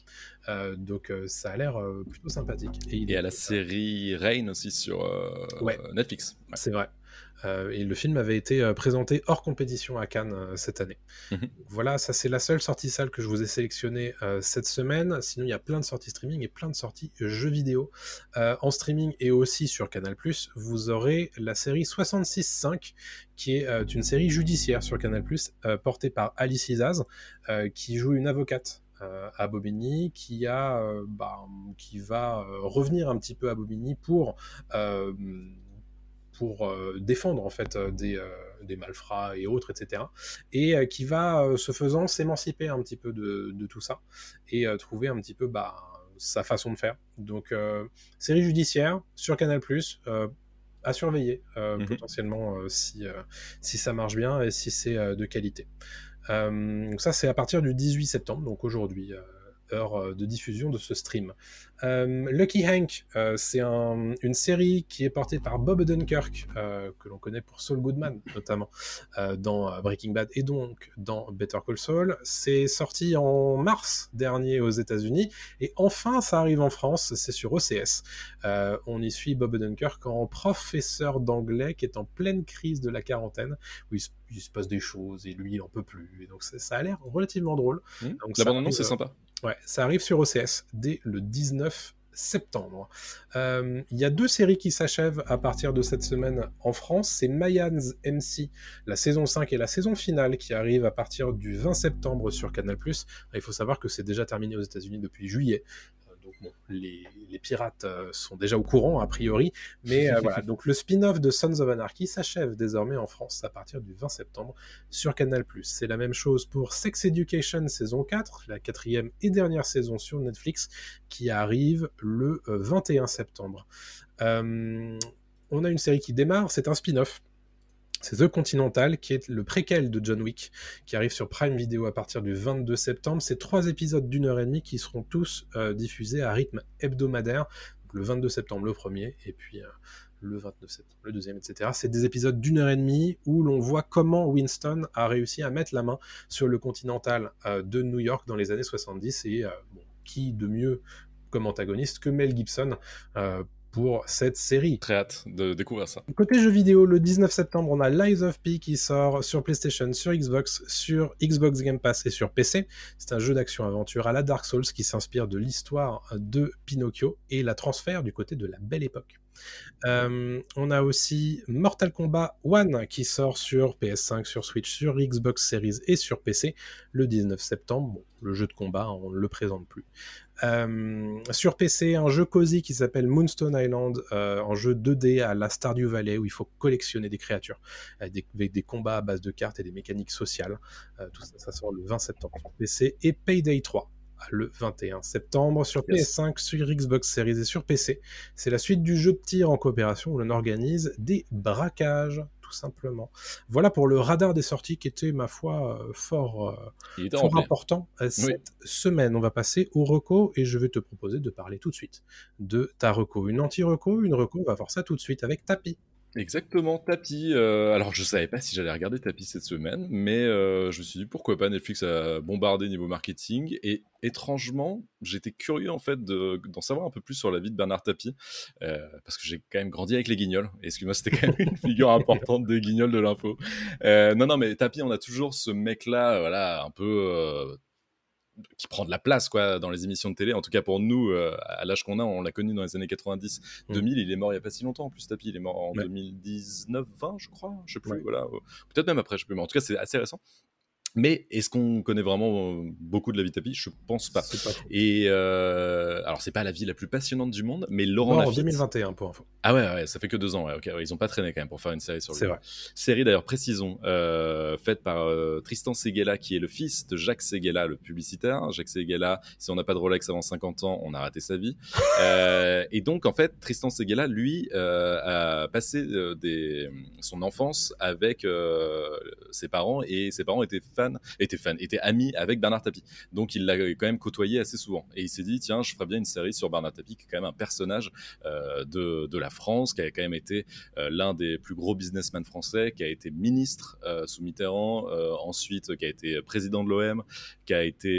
S4: donc ça a l'air plutôt sympathique.
S5: Et, il à la série Rain aussi sur Netflix.
S4: C'est vrai. Euh, et le film avait été euh, présenté hors compétition à Cannes euh, cette année. Mhm. Voilà, ça c'est la seule sortie salle que je vous ai sélectionnée cette semaine. Sinon, il y a plein de sorties streaming et plein de sorties jeux vidéo. en streaming et aussi sur Canal+, vous aurez la série 66.5, qui est une série judiciaire sur Canal+, portée par Alice Izaz, qui joue une avocate à Bobigny qui a bah, qui va revenir un petit peu à Bobigny pour pour euh, défendre en fait euh, des, euh, des, malfrats et autres, etc. Et qui va, ce faisant, s'émanciper un petit peu de, de, tout ça et trouver un petit peu bah, sa façon de faire. Donc, série judiciaire sur Canal+, à surveiller mhm. potentiellement si, si ça marche bien et si c'est de qualité. donc ça, c'est à partir du 18 septembre, donc aujourd'hui heure euh, de diffusion de ce stream. Euh, Lucky Hank, euh, c'est une série qui est portée par Bob Odenkirk, que l'on connaît pour Saul Goodman notamment, dans Breaking Bad et donc dans Better Call Saul. C'est sorti en mars dernier aux États-Unis et enfin ça arrive en France, c'est sur OCS. on y suit Bob Odenkirk en professeur d'anglais qui est en pleine crise de la quarantaine, où il se, passe des choses et lui il en peut plus. Et donc ça, a l'air relativement drôle.
S5: Mmh. la bande-annonce c'est sympa.
S4: Ouais, ça arrive sur OCS dès le 19 septembre. Euh, il y a deux séries qui s'achèvent à partir de cette semaine en France. C'est Mayans MC, la saison 5 et la saison finale qui arrivent à partir du 20 septembre sur Canal+. Il faut savoir que c'est déjà terminé aux États-Unis depuis juillet les, pirates euh, sont déjà au courant, a priori. Mais euh, voilà, donc le spin-off de Sons of Anarchy s'achève désormais en France à partir du 20 septembre sur Canal+. C'est la même chose pour Sex Education saison 4, la quatrième et dernière saison sur Netflix, qui arrive le 21 euh, septembre. on a une série qui démarre, c'est un spin-off c'est The Continental, qui est le préquel de John Wick, qui arrive sur Prime Video à partir du 22 septembre. C'est trois épisodes d'une heure et demie qui seront tous euh, diffusés à rythme hebdomadaire. le 22 septembre le premier, et puis euh, le 29 septembre le deuxième, etc. C'est des épisodes d'une heure et demie où l'on voit comment Winston a réussi à mettre la main sur le Continental euh, de New York dans les années 70, et qui de mieux comme antagoniste que Mel Gibson pour cette série.
S5: Très hâte de découvrir ça.
S4: Côté jeux vidéo, le 19 septembre, on a Lies of P qui sort sur PlayStation, sur Xbox, sur Xbox Game Pass et sur PC. C'est un jeu d'action-aventure à la Dark Souls qui s'inspire de l'histoire de Pinocchio et la transfère du côté de la belle époque. Euh, on a aussi Mortal Kombat 1 qui sort sur PS5, sur Switch, sur Xbox Series et sur PC le 19 septembre. le jeu de combat, on ne le présente plus. Euh, sur PC, un jeu cosy qui s'appelle Moonstone Island, euh, un jeu 2D à la Stardew Valley où il faut collectionner des créatures avec des, combats à base de cartes et des mécaniques sociales. tout ça, ça sort le 20 septembre sur PC et Payday 3 le 21 septembre sur PS5, sur Xbox Series et sur PC. C'est la suite du jeu de tir en coopération où l'on organise des braquages, tout simplement. Voilà pour le radar des sorties qui était, ma foi, euh, fort, euh, important euh, cette semaine. On va passer au reco et je vais te proposer de parler tout de suite de ta reco. Une anti-reco, une reco, on va voir ça tout de suite avec Tapi.
S5: Exactement, Tapi. Euh, alors, je savais pas si j'allais regarder Tapi cette semaine, mais euh, je me suis dit pourquoi pas. Netflix a bombardé niveau marketing et étrangement, j'étais curieux en fait d'en savoir un peu plus sur la vie de Bernard Tapie euh, parce que j'ai quand même grandi avec les Guignols. Excuse-moi, c'était quand même une figure importante des Guignols de l'info. non, non, mais Tapi, on a toujours ce mec-là, voilà, un peu qui prend de la place quoi dans les émissions de télé. En tout cas pour nous, euh, à l'âge qu'on a, on l'a connu dans les années 90, 2000. Mm. Il est mort il y a pas si longtemps en plus. Tapi, il est mort en 2019, 20 je crois, je sais plus. Voilà, peut-être même après, je sais plus. Mais en tout cas, c'est assez récent. Mais est-ce qu'on connaît vraiment euh, beaucoup de la vie de Tapi Je pense pas.
S4: Pas.
S5: Et euh, alors, c'est pas la vie la plus passionnante du monde, mais Laurent
S4: en
S5: Lafitte.
S4: 2021 pour info.
S5: Ah ouais, ouais, ça fait que deux ans. Ouais, ils ont pas traîné quand même pour faire une série sur lui.
S4: C'est vrai.
S5: Série d'ailleurs, précisons, euh, faite par euh, Tristan Seguela, qui est le fils de Jacques Seguela, le publicitaire. Jacques Seguela, si on n'a pas de Rolex avant 50 ans, on a raté sa vie. Et donc, en fait, Tristan Seguela, lui, a passé des, son enfance avec ses parents, et ses parents étaient fans, étaient fans, étaient amis avec Bernard Tapie. Donc, il l'a quand même côtoyé assez souvent. Et il s'est dit, tiens, je ferais bien une série sur Bernard Tapie, qui est quand même un personnage euh, de, de la France, qui a quand même été euh, l'un des plus gros businessmen français, qui a été ministre euh, sous Mitterrand, ensuite qui a été président de l'OM, qui a été,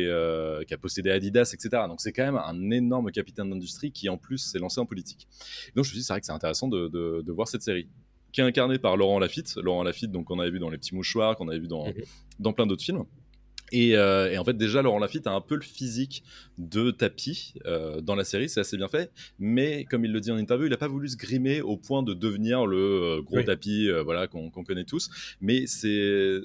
S5: qui a possédé Adidas, etc. Donc c'est quand même un énorme capitaine d'industrie qui en plus s'est lancé en politique. Donc je me suis dit c'est vrai que c'est intéressant de- de voir cette série qui est incarnée par Laurent Lafitte, Laurent Lafitte donc qu'on avait vu dans Les Petits Mouchoirs, qu'on avait vu dans,
S4: Mhm.
S5: dans plein d'autres films. Et, euh, et en fait, déjà, Laurent Lafitte a un peu le physique de Tapi euh, dans la série, c'est assez bien fait. Mais comme il le dit en interview, il n'a pas voulu se grimer au point de devenir le euh, gros
S4: Oui.
S5: tapis voilà, qu'on qu'on connaît tous. Mais c'est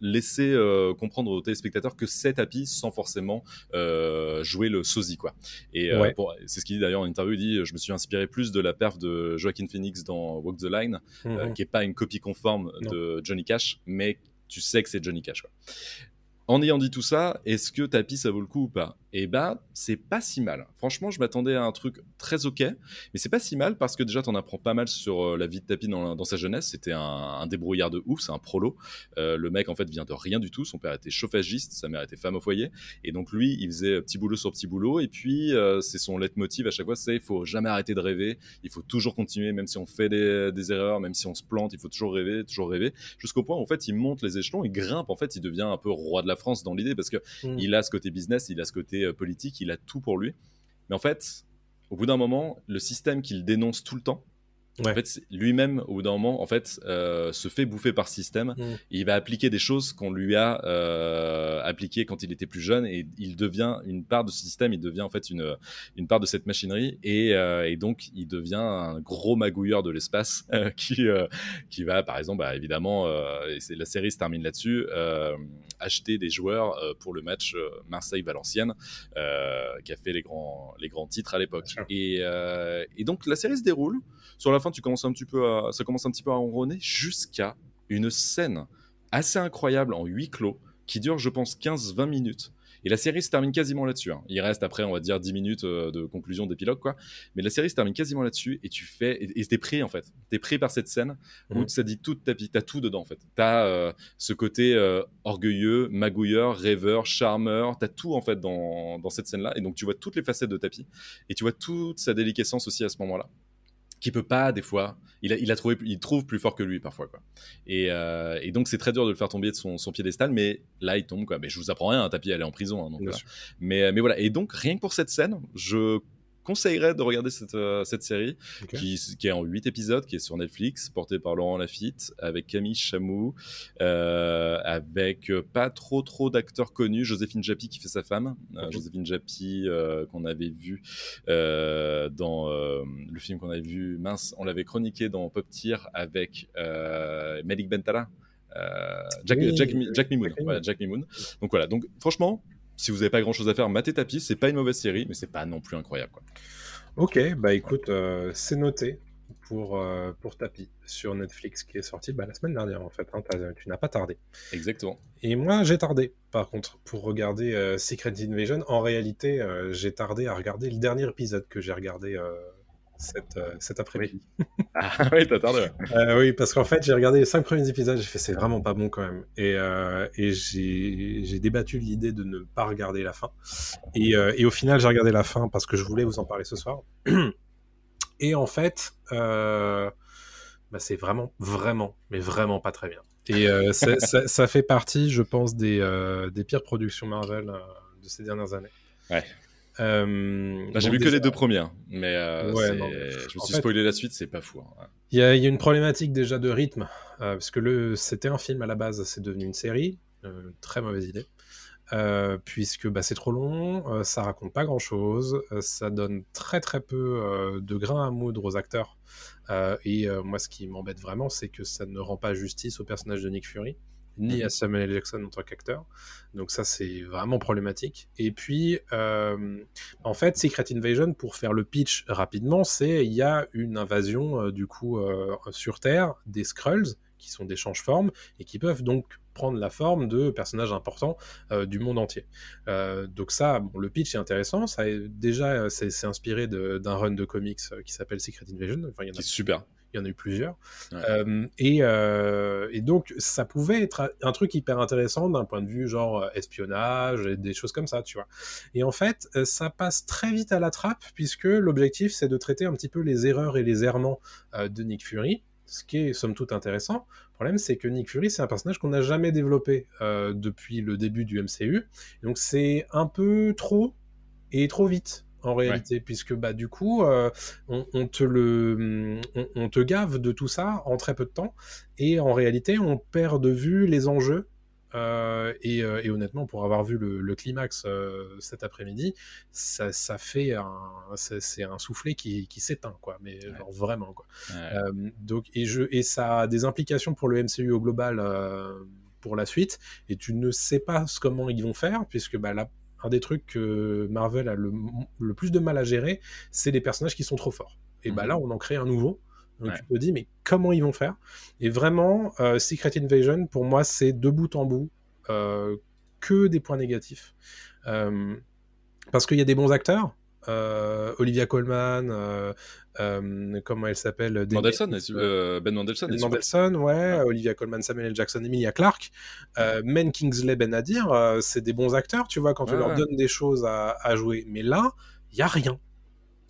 S5: laisser euh, comprendre aux téléspectateurs que c'est tapis sans forcément euh, jouer le sosie quoi. Et euh,
S4: Ouais.
S5: c'est ce qu'il dit d'ailleurs en interview, il dit je me suis inspiré plus de la perf de Joaquin Phoenix dans Walk the Line, euh,
S4: Mhm.
S5: qui est pas une copie conforme
S4: Non.
S5: de Johnny Cash, mais tu sais que c'est Johnny Cash. Quoi. En ayant dit tout ça, est-ce que Tapi ça vaut le coup ou pas? Eh ben, c'est pas si mal. Franchement, je m'attendais à un truc très ok, mais c'est pas si mal parce que déjà t'en apprends pas mal sur euh, la vie de Tapi dans, sa jeunesse. C'était un, débrouillard de ouf, c'est un prolo. Euh, le mec en fait vient de rien du tout. Son père était chauffagiste, sa mère était femme au foyer, et donc lui, il faisait petit boulot sur petit boulot. Et puis euh, c'est son leitmotiv à chaque fois, c'est il faut jamais arrêter de rêver, il faut toujours continuer, même si on fait des, des erreurs, même si on se plante, il faut toujours rêver, toujours rêver, jusqu'au point où en fait il monte les échelons, il grimpe, en fait il devient un peu roi de la France dans l'idée parce que
S4: Mhm.
S5: il a ce côté business, il a ce côté euh, politique, il a tout pour lui. Mais en fait, au bout d'un moment, le système qu'il dénonce tout le temps,
S4: Ouais.
S5: en fait, lui-même, au bout d'un moment, en fait, euh, se fait bouffer par ce système.
S4: Mhm.
S5: Il va appliquer des choses qu'on lui a euh, appliquées quand il était plus jeune, et il devient une part de ce système. Il devient en fait une une part de cette machinerie, et, euh, et donc il devient un gros magouilleur de l'espace euh, qui euh, qui va, par exemple, bah, évidemment, euh, et c'est la série se termine là-dessus, euh, acheter des joueurs euh, pour le match Marseille-Valenciennes, euh, qui a fait les grands, les grands titres à l'époque. Et, euh, et donc la série se déroule. Sur la fin, tu commences un petit peu à, ça commence un petit peu à enronner jusqu'à une scène assez incroyable en huis clos qui dure, je pense, 15-20 minutes. Et la série se termine quasiment là-dessus. hein. Il reste après, on va dire, 10 minutes euh, de conclusion d'épilogue, quoi. Mais la série se termine quasiment là-dessus et tu fais. Et t'es pris, en fait. T'es pris par cette scène où
S4: Mhm.
S5: ça dit toute ta vie. T'as tout dedans, en fait. T'as euh, ce côté euh, orgueilleux, magouilleur, rêveur, charmeur. T'as tout, en fait, dans, dans cette scène-là. Et donc, tu vois toutes les facettes de Tapi. Et tu vois toute sa déliquescence aussi à ce moment-là. Qui peut pas, des fois. Il, a, il, a trouvé, il trouve plus fort que lui, parfois, quoi. Et, euh, et donc, c'est très dur de le faire tomber de son, son piédestal. Mais là, il tombe, quoi. Mais je vous apprends rien. hein, Tapi, elle est en prison. hein, donc, voilà. Mais, mais voilà. Et donc, rien que pour cette scène, je conseillerais de regarder cette, euh, cette série qui, qui est en 8 épisodes, qui est sur Netflix, portée par Laurent Lafitte, avec Camille Chamou, euh, avec euh, pas trop trop d'acteurs connus, Joséphine Japy qui fait sa femme. Joséphine Japy qu'on avait vu dans le film qu'on avait vu, mince, on l'avait chroniqué dans Pop Tier avec Malik Bentala. euh, Jack,
S4: Oui,
S5: Jack,
S4: oui,
S5: Jack Mimoun,
S4: Jack Mimoun.
S5: voilà, Jack Mimoun. Donc voilà, donc franchement, si vous n'avez pas grand chose à faire, matez tapis, c'est pas une mauvaise série, mais c'est pas non plus incroyable. Quoi.
S4: Ok, bah écoute, euh, c'est noté pour, euh, pour Tapi sur Netflix qui est sorti bah, la semaine dernière en fait. hein, tu n'as pas tardé.
S5: Exactement.
S4: Et moi, j'ai tardé, par contre, pour regarder euh, Secret Invasion. En réalité, j'ai tardé à regarder le dernier épisode que j'ai regardé cet, euh, cet après-midi.
S5: Ah oui, t'as tardé.
S4: Euh, oui, parce qu'en fait, j'ai regardé les cinq premiers épisodes, j'ai fait c'est vraiment pas bon quand même. Et, euh, et j'ai débattu de l'idée de ne pas regarder la fin. Et, euh, et au final, j'ai regardé la fin parce que je voulais vous en parler ce soir. Et en fait, bah, c'est vraiment, vraiment, mais vraiment pas très bien. Et ça, ça- ça fait partie, je pense, des, des pires productions Marvel de ces dernières années.
S5: Ouais.
S4: Euh,
S5: Bah, j'ai vu que les deux premières, mais euh,
S4: Ouais,
S5: c'est-
S4: non,
S5: je me suis
S4: fait-
S5: spoilé la suite, c'est pas fou. hein.
S4: Il y, a, il y a une problématique déjà de rythme, euh, parce que le, c'était un film à la base, c'est devenu une série, très mauvaise idée, puisque bah, c'est trop long, ça raconte pas grand chose, ça donne très très peu de grain à moudre aux acteurs, et moi ce qui m'embête vraiment, c'est que ça ne rend pas justice au personnage de Nick Fury. Ni
S5: Mhm.
S4: à Samuel L. Jackson en tant qu'acteur. Donc ça, c'est vraiment problématique. Et puis, euh, en fait, Secret Invasion, pour faire le pitch rapidement, c'est il y a une invasion euh, du coup euh, sur Terre des Skrulls qui sont des change-formes et qui peuvent donc prendre la forme de personnages importants euh, du monde entier. Euh, donc ça, bon, le pitch est intéressant. Ça est- déjà, c'est inspiré d'un run de comics qui s'appelle Secret Invasion. Enfin, il y en a
S5: C'est super.
S4: Il y en a eu plusieurs.
S5: Ouais.
S4: Euh, et, euh, et donc, ça pouvait être un truc hyper intéressant d'un point de vue genre euh, espionnage et des choses comme ça, tu vois. Et en fait, ça passe très vite à la trappe puisque l'objectif, c'est de traiter un petit peu les erreurs et les errements euh, de Nick Fury, ce qui est somme toute intéressant. Le problème, c'est que Nick Fury, c'est un personnage qu'on n'a jamais développé depuis le début du MCU. Donc, c'est un peu trop et trop vite en réalité, puisque bah du coup, euh, on, on te le, on, on te gave de tout ça en très peu de temps, et en réalité, on perd de vue les enjeux. euh, et, euh, et honnêtement, pour avoir vu le, le climax euh, cet après-midi, ça, ça fait un, c'est un soufflet qui, qui s'éteint, quoi. Mais genre vraiment, quoi.
S5: Ouais.
S4: Donc, et, je, et ça a des implications pour le MCU au global pour la suite, et tu ne sais pas comment ils vont faire, puisque bah, là, un des trucs que Marvel a le, le plus de mal à gérer, c'est les personnages qui sont trop forts. Et bah
S5: Mhm.
S4: là, on en crée un nouveau. Donc
S5: Ouais.
S4: tu te dis, mais comment ils vont faire? Et vraiment, euh, Secret Invasion, pour moi, c'est de bout en bout euh, que des points négatifs. Euh, parce qu'il y a des bons acteurs. Euh, Olivia Colman, euh, euh, comment elle s'appelle
S5: Mandelson, Ben Mandelson,
S4: Ben. Mandelson, ouais, Olivia Colman, Samuel L. Jackson, Emilia Clarke, Men Kingsley Benadir, euh, c'est des bons acteurs, tu vois, quand
S5: Ouais,
S4: leur donnes des choses à, à jouer. Mais là, il y a rien.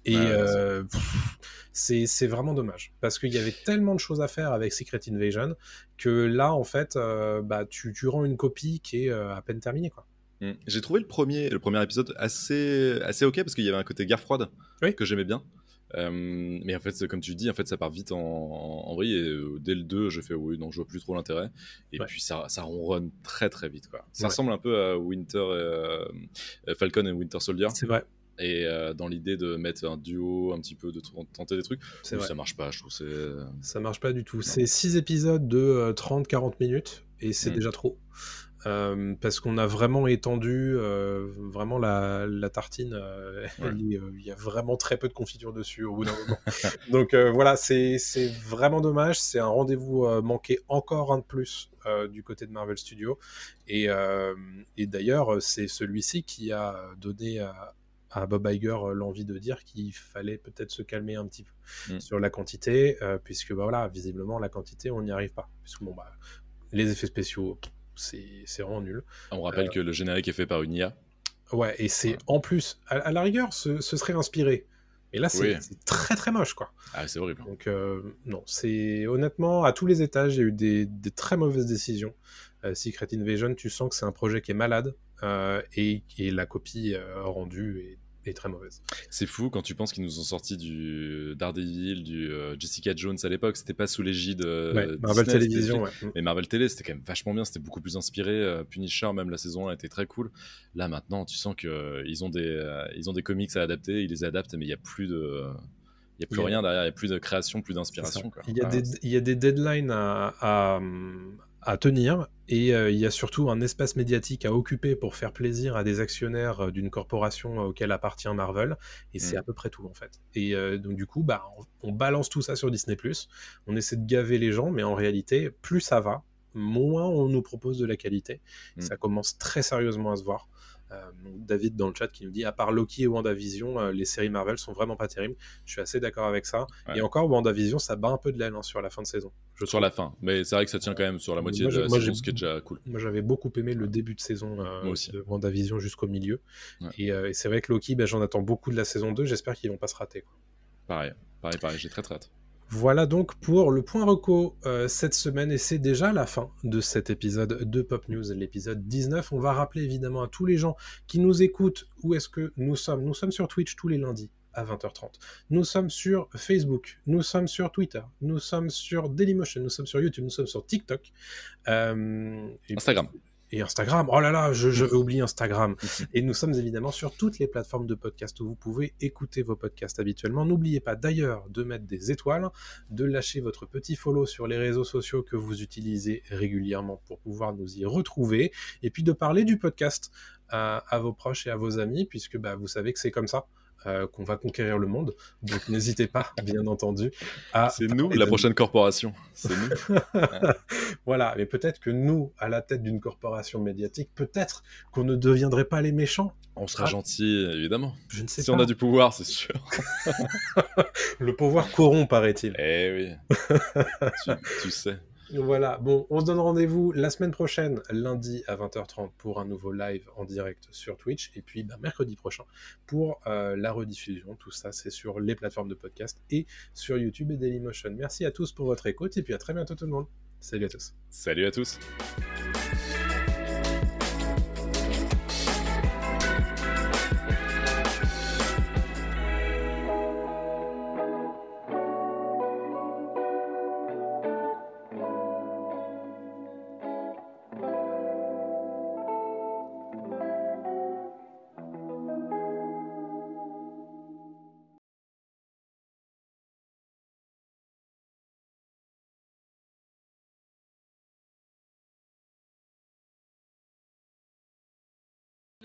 S4: Et euh, c'est c'est vraiment dommage. Parce qu'il y avait tellement de choses à faire avec Secret Invasion que là, en fait, euh, bah, tu, tu rends une copie qui est euh, à peine terminée. Quoi.
S5: Mm. J'ai trouvé le premier, le premier épisode assez, assez ok parce qu'il y avait un côté guerre froide
S4: Oui.
S5: que j'aimais bien. Euh, mais en fait, comme tu dis, en fait, ça part vite en, en, vrille. Et euh, dès le 2, je fais oui, non, je vois plus trop l'intérêt. Et
S4: Ouais.
S5: puis ça, ça ronronne très très vite. Quoi. Ça
S4: Ouais.
S5: ressemble un peu à Winter, euh, Falcon et Winter Soldier.
S4: C'est vrai.
S5: Et dans l'idée de mettre un duo, un petit peu, de tenter des trucs.
S4: Vrai.
S5: ça marche pas, je trouve.
S4: Ça marche pas du tout. C'est 6 épisodes de euh, 30-40 minutes et c'est
S5: Mm.
S4: déjà trop. Euh, parce qu'on a vraiment étendu euh, vraiment la, la tartine. euh,
S5: Ouais.
S4: Il y a vraiment très peu de confiture dessus au bout d'un moment. Donc voilà, c'est vraiment dommage. C'est un rendez-vous manqué encore un de plus du côté de Marvel Studios. Et, et d'ailleurs, c'est celui-ci qui a donné à, à Bob Iger l'envie de dire qu'il fallait peut-être se calmer un petit peu
S5: Mm.
S4: sur la quantité, puisque bah, voilà, visiblement la quantité, on n'y arrive pas. Puisque bon, bah, les effets spéciaux, pff, c'est vraiment nul.
S5: On rappelle que le générique est fait par une IA.
S4: Ouais, et c'est
S5: Ouais.
S4: en plus, à, à la rigueur, ce, ce serait inspiré. Mais là, c'est
S5: Oui.
S4: très très moche, quoi.
S5: Ah, c'est horrible.
S4: Donc, euh, non, c'est honnêtement, à tous les étages, il y a eu des, des très mauvaises décisions. Euh, Secret Invasion, tu sens que c'est un projet qui est malade euh, et, et la copie euh, rendue est, est très mauvaise.
S5: C'est fou quand tu penses qu'ils nous ont sorti du Daredevil, du euh, Jessica Jones à l'époque. C'était pas sous l'égide euh,
S4: Ouais, Marvel
S5: c'était-
S4: ouais.
S5: Mais Marvel Télé, c'était quand même vachement bien, c'était beaucoup plus inspiré. euh, Punisher, même la saison 1 était très cool. Là, maintenant, tu sens qu'ils ont, des, ils ont des comics à adapter, ils les adaptent, mais il n'y a plus de. Il n'y a plus
S4: y
S5: rien derrière, il n'y a plus de création, plus d'inspiration.
S4: Il y, a
S5: Ah,
S4: des, il y a des deadlines à, à, à tenir et euh, il y a surtout un espace médiatique à occuper pour faire plaisir à des actionnaires euh, d'une corporation euh, auquel appartient Marvel et c'est
S5: Mm.
S4: à peu près tout en fait. Et euh, donc du coup, bah, on, on balance tout ça sur Disney+, on essaie de gaver les gens, mais en réalité, plus ça va, moins on nous propose de la qualité.
S5: Mm.
S4: Ça commence très sérieusement à se voir. Euh, David dans le chat qui nous dit à part Loki et WandaVision, euh, les séries Marvel sont vraiment pas terribles. Je suis assez d'accord avec ça.
S5: Ouais.
S4: Et encore, WandaVision, ça bat un peu de l'aile hein, sur la fin de saison. Je
S5: Sur la fin, mais c'est vrai que ça tient quand même sur la moitié
S4: Moi,
S5: de la
S4: moi,
S5: saison, ce qui est déjà cool.
S4: Moi, j'avais beaucoup aimé le début de saison euh,
S5: Moi aussi.
S4: de WandaVision jusqu'au milieu.
S5: Ouais.
S4: Et, euh, et c'est vrai que Loki, ben, j'en attends beaucoup de la saison 2. J'espère qu'ils vont pas se rater. quoi.
S5: Pareil, pareil, pareil, j'ai très très hâte.
S4: Voilà donc pour le point reco euh, cette semaine et c'est déjà la fin de cet épisode de Pop News, l'épisode 19. On va rappeler évidemment à tous les gens qui nous écoutent où est-ce que nous sommes. Nous sommes sur Twitch tous les lundis à 20h30. Nous sommes sur Facebook, nous sommes sur Twitter, nous sommes sur Dailymotion, nous sommes sur YouTube, nous sommes sur TikTok. Euh,
S5: Instagram.
S4: Et Instagram. Oh là là, je, je vais oublier Instagram. Et nous sommes évidemment sur toutes les plateformes de podcast où vous pouvez écouter vos podcasts habituellement. N'oubliez pas d'ailleurs de mettre des étoiles, de lâcher votre petit follow sur les réseaux sociaux que vous utilisez régulièrement pour pouvoir nous y retrouver, et puis de parler du podcast à, à vos proches et à vos amis, puisque bah, vous savez que c'est comme ça. Euh, qu'on va conquérir le monde. Donc n'hésitez pas, bien entendu, à...
S5: C'est nous, la prochaine corporation. C'est nous.
S4: voilà, mais peut-être que nous, à la tête d'une corporation médiatique, peut-être qu'on ne deviendrait pas les méchants.
S5: On sera ah. gentil, évidemment.
S4: Je ne sais
S5: si
S4: pas.
S5: on a du pouvoir, c'est sûr.
S4: le pouvoir corrompt, paraît-il.
S5: Eh oui. tu, tu sais.
S4: Voilà, bon, on se donne rendez-vous la semaine prochaine, lundi à 20h30 pour un nouveau live en direct sur Twitch, et puis bah, mercredi prochain pour euh, la rediffusion. Tout ça, c'est sur les plateformes de podcast et sur YouTube et Dailymotion. Merci à tous pour votre écoute, et puis à très bientôt tout le monde. Salut à tous.
S5: Salut à tous.